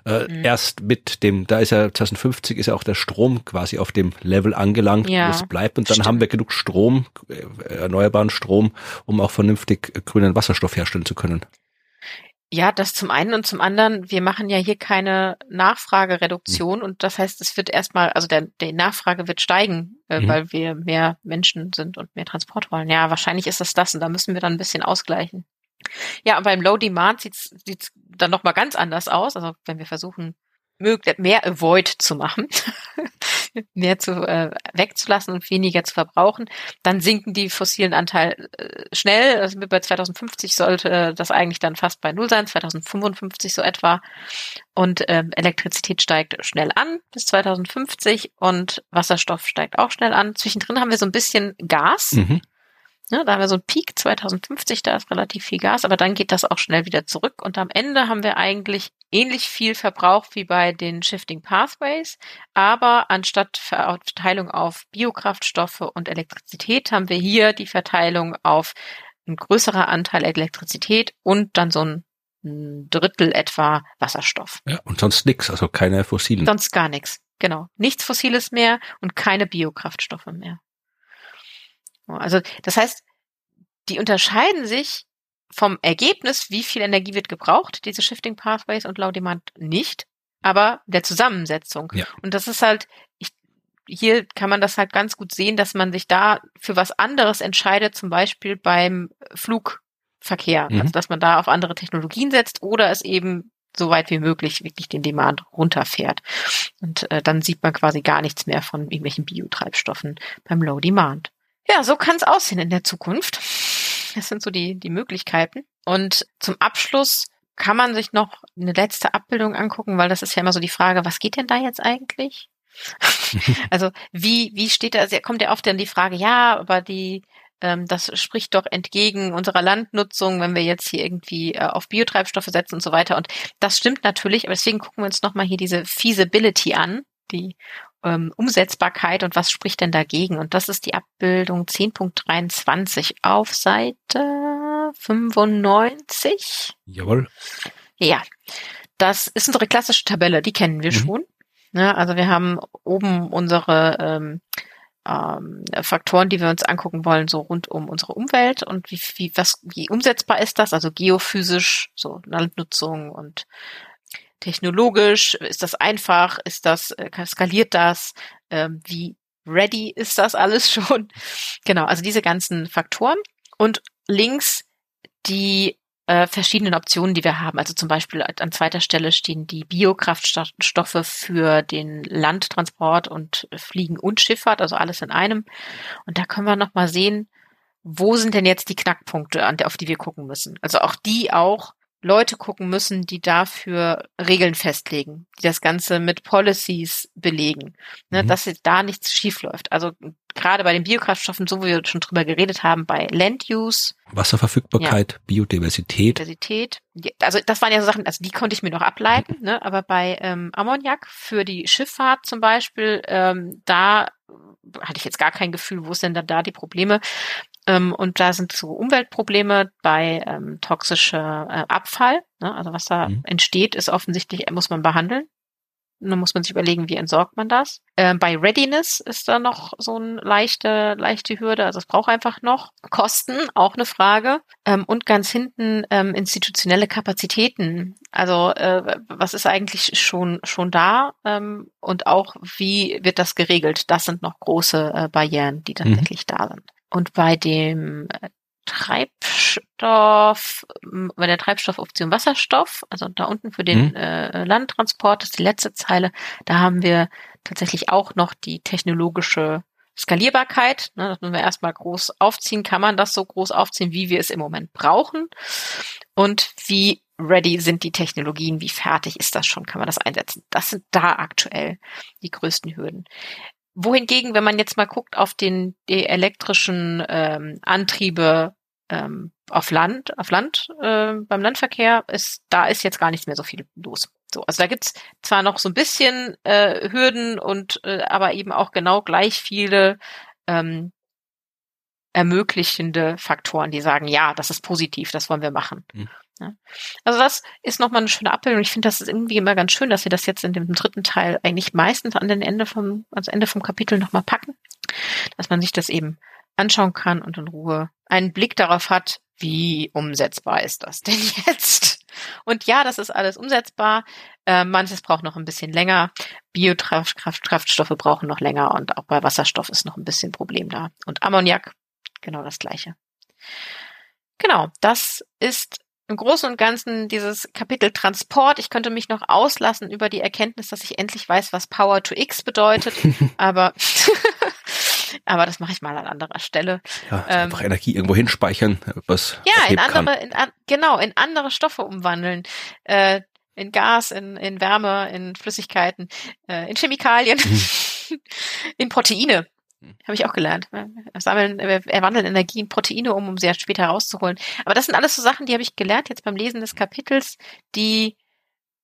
äh, mhm. erst mit dem, da ist ja 2050 ist ja auch der Strom quasi auf dem Level angelangt, ja, wo es bleibt und dann stimmt. haben wir genug Strom, äh, erneuerbaren Strom, um auch vernünftig grünen Wasserstoff herstellen zu können. Ja, das zum einen und zum anderen, wir machen ja hier keine Nachfragereduktion mhm. und das heißt, es wird erstmal, also der, die Nachfrage wird steigen, äh, mhm. weil wir mehr Menschen sind und mehr Transport wollen. Ja, wahrscheinlich ist das das und da müssen wir dann ein bisschen ausgleichen. Ja, und beim Low Demand sieht's sieht's dann nochmal ganz anders aus. Also wenn wir versuchen, mehr Avoid zu machen, mehr zu äh, wegzulassen und weniger zu verbrauchen, dann sinken die fossilen Anteil äh, schnell. Also bei 2050 sollte das eigentlich dann fast bei null sein, 2055 so etwa. Und ähm, Elektrizität steigt schnell an bis 2050 und Wasserstoff steigt auch schnell an. Zwischendrin haben wir so ein bisschen Gas. Mhm. Ja, da haben wir so einen Peak 2050, da ist relativ viel Gas, aber dann geht das auch schnell wieder zurück. Und am Ende haben wir eigentlich ähnlich viel Verbrauch wie bei den Shifting Pathways, aber anstatt Verteilung auf Biokraftstoffe und Elektrizität haben wir hier die Verteilung auf ein größerer Anteil Elektrizität und dann so ein Drittel etwa Wasserstoff. Ja, und sonst nichts, also keine fossilen. Sonst gar nichts, genau. Nichts Fossiles mehr und keine Biokraftstoffe mehr. Also das heißt, die unterscheiden sich vom Ergebnis, wie viel Energie wird gebraucht, diese Shifting Pathways und Low Demand nicht, aber der Zusammensetzung. Ja. Und das ist halt, ich, hier kann man das halt ganz gut sehen, dass man sich da für was anderes entscheidet, zum Beispiel beim Flugverkehr, mhm. also dass man da auf andere Technologien setzt oder es eben so weit wie möglich wirklich den Demand runterfährt. Und äh, dann sieht man quasi gar nichts mehr von irgendwelchen Biotreibstoffen beim Low Demand. Ja, so kann es aussehen in der Zukunft. Das sind so die, die Möglichkeiten. Und zum Abschluss kann man sich noch eine letzte Abbildung angucken, weil das ist ja immer so die Frage, was geht denn da jetzt eigentlich? also wie, wie steht da, also kommt ja oft dann die Frage, ja, aber die, ähm, das spricht doch entgegen unserer Landnutzung, wenn wir jetzt hier irgendwie äh, auf Biotreibstoffe setzen und so weiter. Und das stimmt natürlich, aber deswegen gucken wir uns nochmal hier diese Feasibility an, die ähm, Umsetzbarkeit und was spricht denn dagegen? Und das ist die Abbildung 10.23 auf Seite 95. Jawohl. Ja, das ist unsere klassische Tabelle, die kennen wir mhm. schon. Ja, ne, also wir haben oben unsere ähm, ähm, Faktoren, die wir uns angucken wollen, so rund um unsere Umwelt und wie, wie, was, wie umsetzbar ist das, also geophysisch, so Landnutzung und technologisch? Ist das einfach? Ist das, äh, skaliert das? Ähm, wie ready ist das alles schon? Genau, also diese ganzen Faktoren. Und links die äh, verschiedenen Optionen, die wir haben. Also zum Beispiel an zweiter Stelle stehen die Biokraftstoffe für den Landtransport und Fliegen und Schifffahrt, also alles in einem. Und da können wir nochmal sehen, wo sind denn jetzt die Knackpunkte, auf die wir gucken müssen? Also auch die auch Leute gucken müssen, die dafür Regeln festlegen, die das Ganze mit Policies belegen, ne, mhm. dass da nichts schiefläuft. Also gerade bei den Biokraftstoffen, so wie wir schon drüber geredet haben, bei Land Use. Wasserverfügbarkeit, ja. Biodiversität. Diversität. Also das waren ja so Sachen, also die konnte ich mir noch ableiten, ne? aber bei ähm, Ammoniak für die Schifffahrt zum Beispiel, ähm, da hatte ich jetzt gar kein Gefühl, wo ist denn da die Probleme. Ähm, und da sind so Umweltprobleme bei ähm, toxischer äh, Abfall. Ne? Also was da mhm. entsteht, ist offensichtlich, muss man behandeln. Und dann muss man sich überlegen, wie entsorgt man das. Ähm, bei Readiness ist da noch so eine leichte, leichte Hürde. Also es braucht einfach noch Kosten, auch eine Frage. Ähm, und ganz hinten ähm, institutionelle Kapazitäten. Also äh, was ist eigentlich schon schon da ähm, und auch wie wird das geregelt? Das sind noch große äh, Barrieren, die mhm. tatsächlich mhm. da sind. Und bei dem äh, Treibstoff, bei der Treibstoffoption Wasserstoff, also da unten für den mhm. äh, Landtransport, das ist die letzte Zeile, da haben wir tatsächlich auch noch die technologische Skalierbarkeit. Ne, das müssen wir erstmal groß aufziehen. Kann man das so groß aufziehen, wie wir es im Moment brauchen? Und wie ready sind die Technologien? Wie fertig ist das schon? Kann man das einsetzen? Das sind da aktuell die größten Hürden wohingegen, wenn man jetzt mal guckt auf den die elektrischen ähm, Antriebe ähm, auf Land, auf Land äh, beim Landverkehr ist, da ist jetzt gar nicht mehr so viel los. So, also da gibt's zwar noch so ein bisschen äh, Hürden und äh, aber eben auch genau gleich viele ähm, ermöglichende Faktoren, die sagen, ja, das ist positiv, das wollen wir machen. Mhm. Ja. Also das ist nochmal eine schöne Abbildung. Ich finde, das ist irgendwie immer ganz schön, dass sie das jetzt in dem dritten Teil eigentlich meistens an den Ende vom, also Ende vom Kapitel nochmal packen, dass man sich das eben anschauen kann und in Ruhe einen Blick darauf hat, wie umsetzbar ist das denn jetzt? Und ja, das ist alles umsetzbar. Äh, manches braucht noch ein bisschen länger. Biokraftstoffe brauchen noch länger und auch bei Wasserstoff ist noch ein bisschen Problem da. Und Ammoniak, genau das gleiche. Genau, das ist im Großen und Ganzen dieses Kapitel Transport. Ich könnte mich noch auslassen über die Erkenntnis, dass ich endlich weiß, was Power to X bedeutet, aber aber das mache ich mal an anderer Stelle. Ja, ähm, einfach Energie irgendwo hinspeichern, was ja in andere, in, genau in andere Stoffe umwandeln, äh, in Gas, in, in Wärme, in Flüssigkeiten, äh, in Chemikalien, mhm. in Proteine. Habe ich auch gelernt. Wir sammeln, wir wandeln Energie in Proteine um, um sie später herauszuholen. Aber das sind alles so Sachen, die habe ich gelernt jetzt beim Lesen des Kapitels, die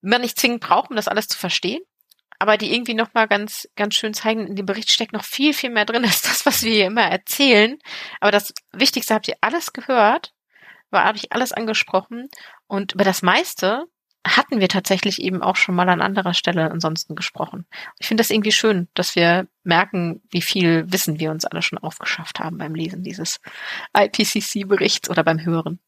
man nicht zwingend braucht, um das alles zu verstehen, aber die irgendwie nochmal ganz, ganz schön zeigen, in dem Bericht steckt noch viel, viel mehr drin als das, was wir hier immer erzählen. Aber das Wichtigste habt ihr alles gehört, war, habe ich alles angesprochen und über das meiste hatten wir tatsächlich eben auch schon mal an anderer Stelle ansonsten gesprochen. Ich finde das irgendwie schön, dass wir merken, wie viel Wissen wir uns alle schon aufgeschafft haben beim Lesen dieses IPCC-Berichts oder beim Hören.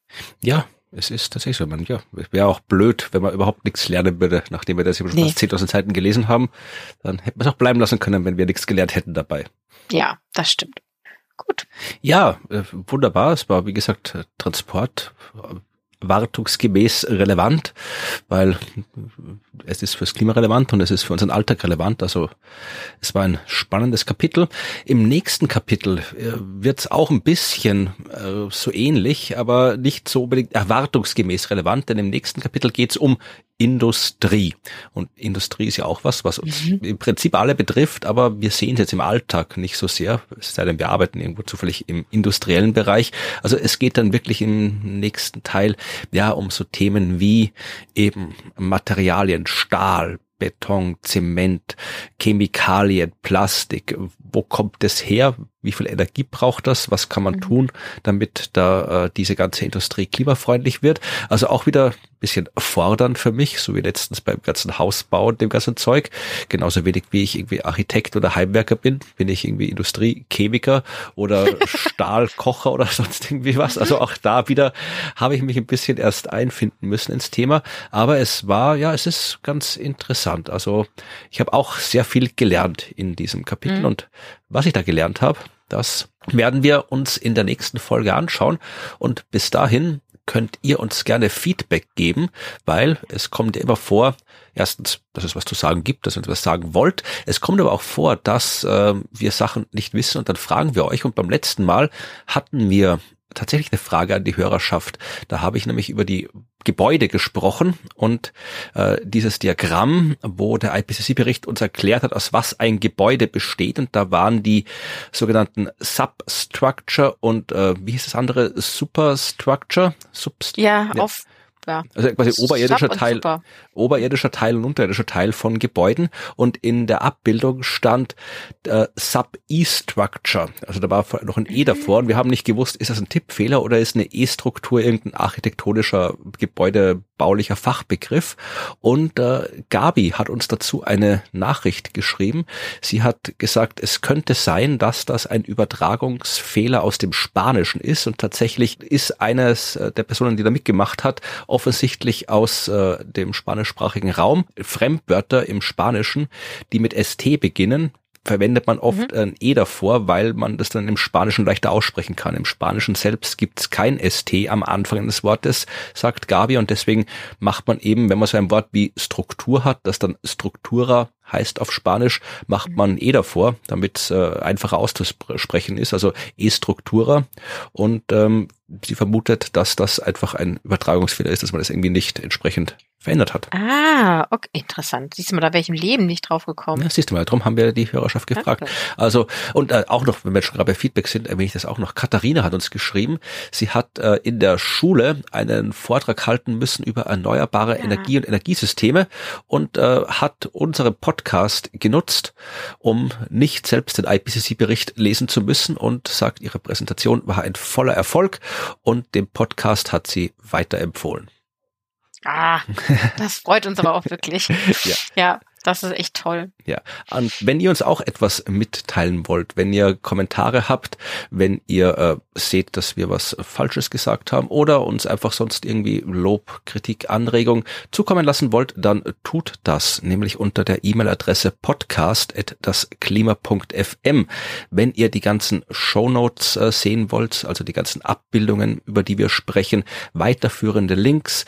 Ja, es ist tatsächlich so. Man, ja, wäre auch blöd, wenn man überhaupt nichts lernen würde, nachdem wir das schon nee. fast 10.000 Seiten gelesen haben. Dann hätten wir es auch bleiben lassen können, wenn wir nichts gelernt hätten dabei. Ja, das stimmt. Gut. Ja, äh, wunderbar. Es war, wie gesagt, Transport, wartungsgemäß relevant, weil es ist fürs Klima relevant und es ist für unseren Alltag relevant. Also es war ein spannendes Kapitel. Im nächsten Kapitel äh, wird es auch ein bisschen äh, so ähnlich, aber nicht so unbedingt erwartungsgemäß relevant, denn im nächsten Kapitel geht es um Industrie. Und Industrie ist ja auch was, was uns mhm. im Prinzip alle betrifft, aber wir sehen es jetzt im Alltag nicht so sehr, es sei denn, wir arbeiten irgendwo zufällig im industriellen Bereich. Also es geht dann wirklich im nächsten Teil ja um so Themen wie eben Materialien, Stahl, Beton, Zement, Chemikalien, Plastik. Wo kommt es her? Wie viel Energie braucht das, was kann man mhm. tun, damit da äh, diese ganze Industrie klimafreundlich wird. Also auch wieder ein bisschen fordernd für mich, so wie letztens beim ganzen Hausbau und dem ganzen Zeug. Genauso wenig wie ich irgendwie Architekt oder Heimwerker bin, bin ich irgendwie Industriechemiker oder Stahlkocher oder sonst irgendwie was. Also auch da wieder habe ich mich ein bisschen erst einfinden müssen ins Thema. Aber es war, ja, es ist ganz interessant. Also ich habe auch sehr viel gelernt in diesem Kapitel mhm. und was ich da gelernt habe, das werden wir uns in der nächsten Folge anschauen. Und bis dahin könnt ihr uns gerne Feedback geben, weil es kommt immer vor, erstens, dass es was zu sagen gibt, dass ihr uns was sagen wollt. Es kommt aber auch vor, dass äh, wir Sachen nicht wissen und dann fragen wir euch. Und beim letzten Mal hatten wir tatsächlich eine Frage an die Hörerschaft. Da habe ich nämlich über die Gebäude gesprochen und äh, dieses Diagramm, wo der IPCC-Bericht uns erklärt hat, aus was ein Gebäude besteht und da waren die sogenannten Substructure und äh, wie hieß das andere Superstructure? Subst ja, auf ja. Also quasi oberirdischer Teil, super. oberirdischer Teil und unterirdischer Teil von Gebäuden. Und in der Abbildung stand äh, Sub-E-Structure. Also da war noch ein E davor und wir haben nicht gewusst, ist das ein Tippfehler oder ist eine E-Struktur irgendein architektonischer gebäudebaulicher Fachbegriff. Und äh, Gabi hat uns dazu eine Nachricht geschrieben. Sie hat gesagt, es könnte sein, dass das ein Übertragungsfehler aus dem Spanischen ist und tatsächlich ist eines äh, der Personen, die da mitgemacht hat, offensichtlich aus äh, dem spanischsprachigen Raum. Fremdwörter im Spanischen, die mit ST beginnen, verwendet man oft mhm. ein E davor, weil man das dann im Spanischen leichter aussprechen kann. Im Spanischen selbst gibt's kein ST am Anfang des Wortes, sagt Gabi, und deswegen macht man eben, wenn man so ein Wort wie Struktur hat, das dann Struktura heißt auf Spanisch, macht mhm. man E davor, damit es äh, einfacher auszusprechen ist, also E-Struktura. Und ähm, sie vermutet, dass das einfach ein Übertragungsfehler ist, dass man das irgendwie nicht entsprechend verändert hat. Ah, okay, interessant. Siehst du mal, da wäre ich im Leben nicht drauf gekommen. Ja, siehst du mal, darum haben wir die Hörerschaft gefragt. Okay. Also, und äh, auch noch, wenn wir schon gerade bei Feedback sind, erwähne ich das auch noch. Katharina hat uns geschrieben, sie hat äh, in der Schule einen Vortrag halten müssen über erneuerbare ja. Energie und Energiesysteme und äh, hat unseren Podcast genutzt, um nicht selbst den IPCC-Bericht lesen zu müssen und sagt, ihre Präsentation war ein voller Erfolg und den Podcast hat sie weiterempfohlen. Ah, das freut uns aber auch wirklich. ja. ja. Das ist echt toll. Ja. Und wenn ihr uns auch etwas mitteilen wollt, wenn ihr Kommentare habt, wenn ihr äh, seht, dass wir was Falsches gesagt haben oder uns einfach sonst irgendwie Lob, Kritik, Anregung zukommen lassen wollt, dann tut das, nämlich unter der E-Mail-Adresse podcast.dasklima.fm. Wenn ihr die ganzen Shownotes äh, sehen wollt, also die ganzen Abbildungen, über die wir sprechen, weiterführende Links,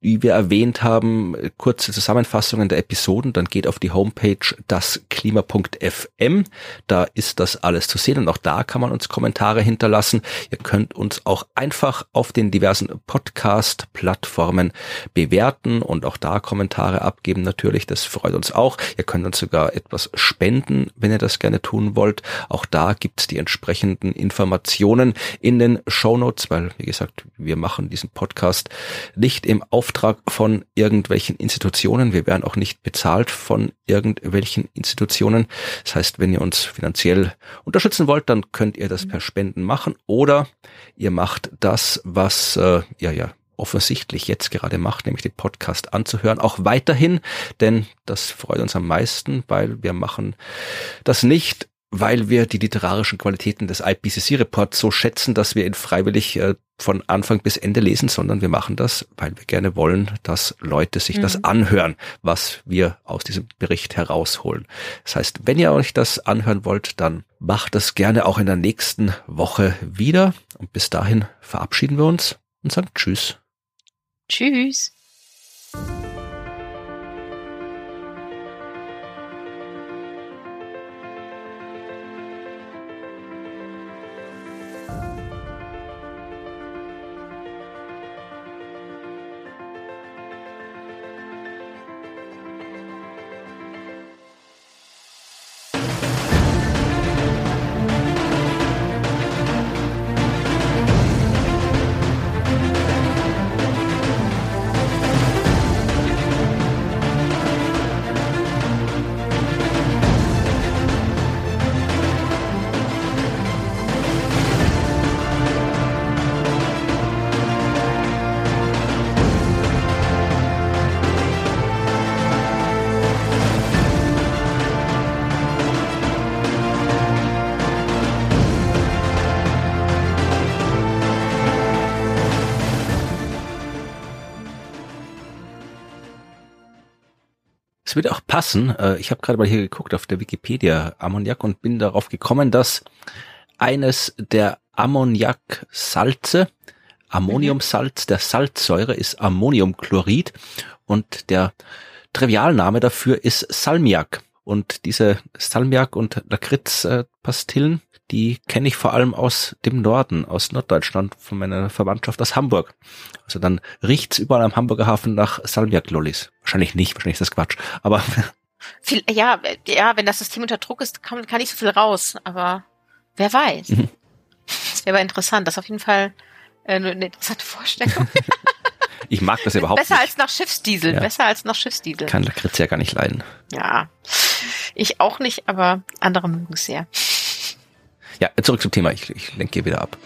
wie wir erwähnt haben, kurze Zusammenfassungen der Episoden, dann geht auf die Homepage dasklima.fm, da ist das alles zu sehen und auch da kann man uns Kommentare hinterlassen. Ihr könnt uns auch einfach auf den diversen Podcast-Plattformen bewerten und auch da Kommentare abgeben natürlich, das freut uns auch. Ihr könnt uns sogar etwas spenden, wenn ihr das gerne tun wollt. Auch da gibt's die entsprechenden Informationen in den Show weil, wie gesagt, wir machen diesen Podcast nicht im Auf Auftrag von irgendwelchen Institutionen. Wir werden auch nicht bezahlt von irgendwelchen Institutionen. Das heißt, wenn ihr uns finanziell unterstützen wollt, dann könnt ihr das per Spenden machen oder ihr macht das, was äh, ja ja offensichtlich jetzt gerade macht, nämlich den Podcast anzuhören, auch weiterhin, denn das freut uns am meisten, weil wir machen das nicht weil wir die literarischen Qualitäten des IPCC-Reports so schätzen, dass wir ihn freiwillig äh, von Anfang bis Ende lesen, sondern wir machen das, weil wir gerne wollen, dass Leute sich mhm. das anhören, was wir aus diesem Bericht herausholen. Das heißt, wenn ihr euch das anhören wollt, dann macht das gerne auch in der nächsten Woche wieder. Und bis dahin verabschieden wir uns und sagen Tschüss. Tschüss. Würde auch passen. Äh, ich habe gerade mal hier geguckt auf der Wikipedia Ammoniak und bin darauf gekommen, dass eines der Ammoniaksalze, Ammoniumsalz der Salzsäure ist Ammoniumchlorid und der Trivialname dafür ist Salmiak. Und diese Salmiak- und Lakritz-Pastillen die kenne ich vor allem aus dem Norden, aus Norddeutschland, von meiner Verwandtschaft aus Hamburg. Also dann riecht's überall am Hamburger Hafen nach Salmiak-Lollis. Wahrscheinlich nicht, wahrscheinlich ist das Quatsch. Aber viel, ja, ja, wenn das System unter Druck ist, kann, kann nicht so viel raus. Aber wer weiß. Mhm. Das wäre aber interessant. Das ist auf jeden Fall äh, eine interessante Vorstellung. ich mag das überhaupt Besser nicht. als nach Schiffsdiesel. Ja. Besser als nach Schiffsdiesel. Kann Lakritz ja gar nicht leiden. Ja, ich auch nicht, aber andere mögen es sehr. Ja, zurück zum Thema. Ich, ich lenke hier wieder ab.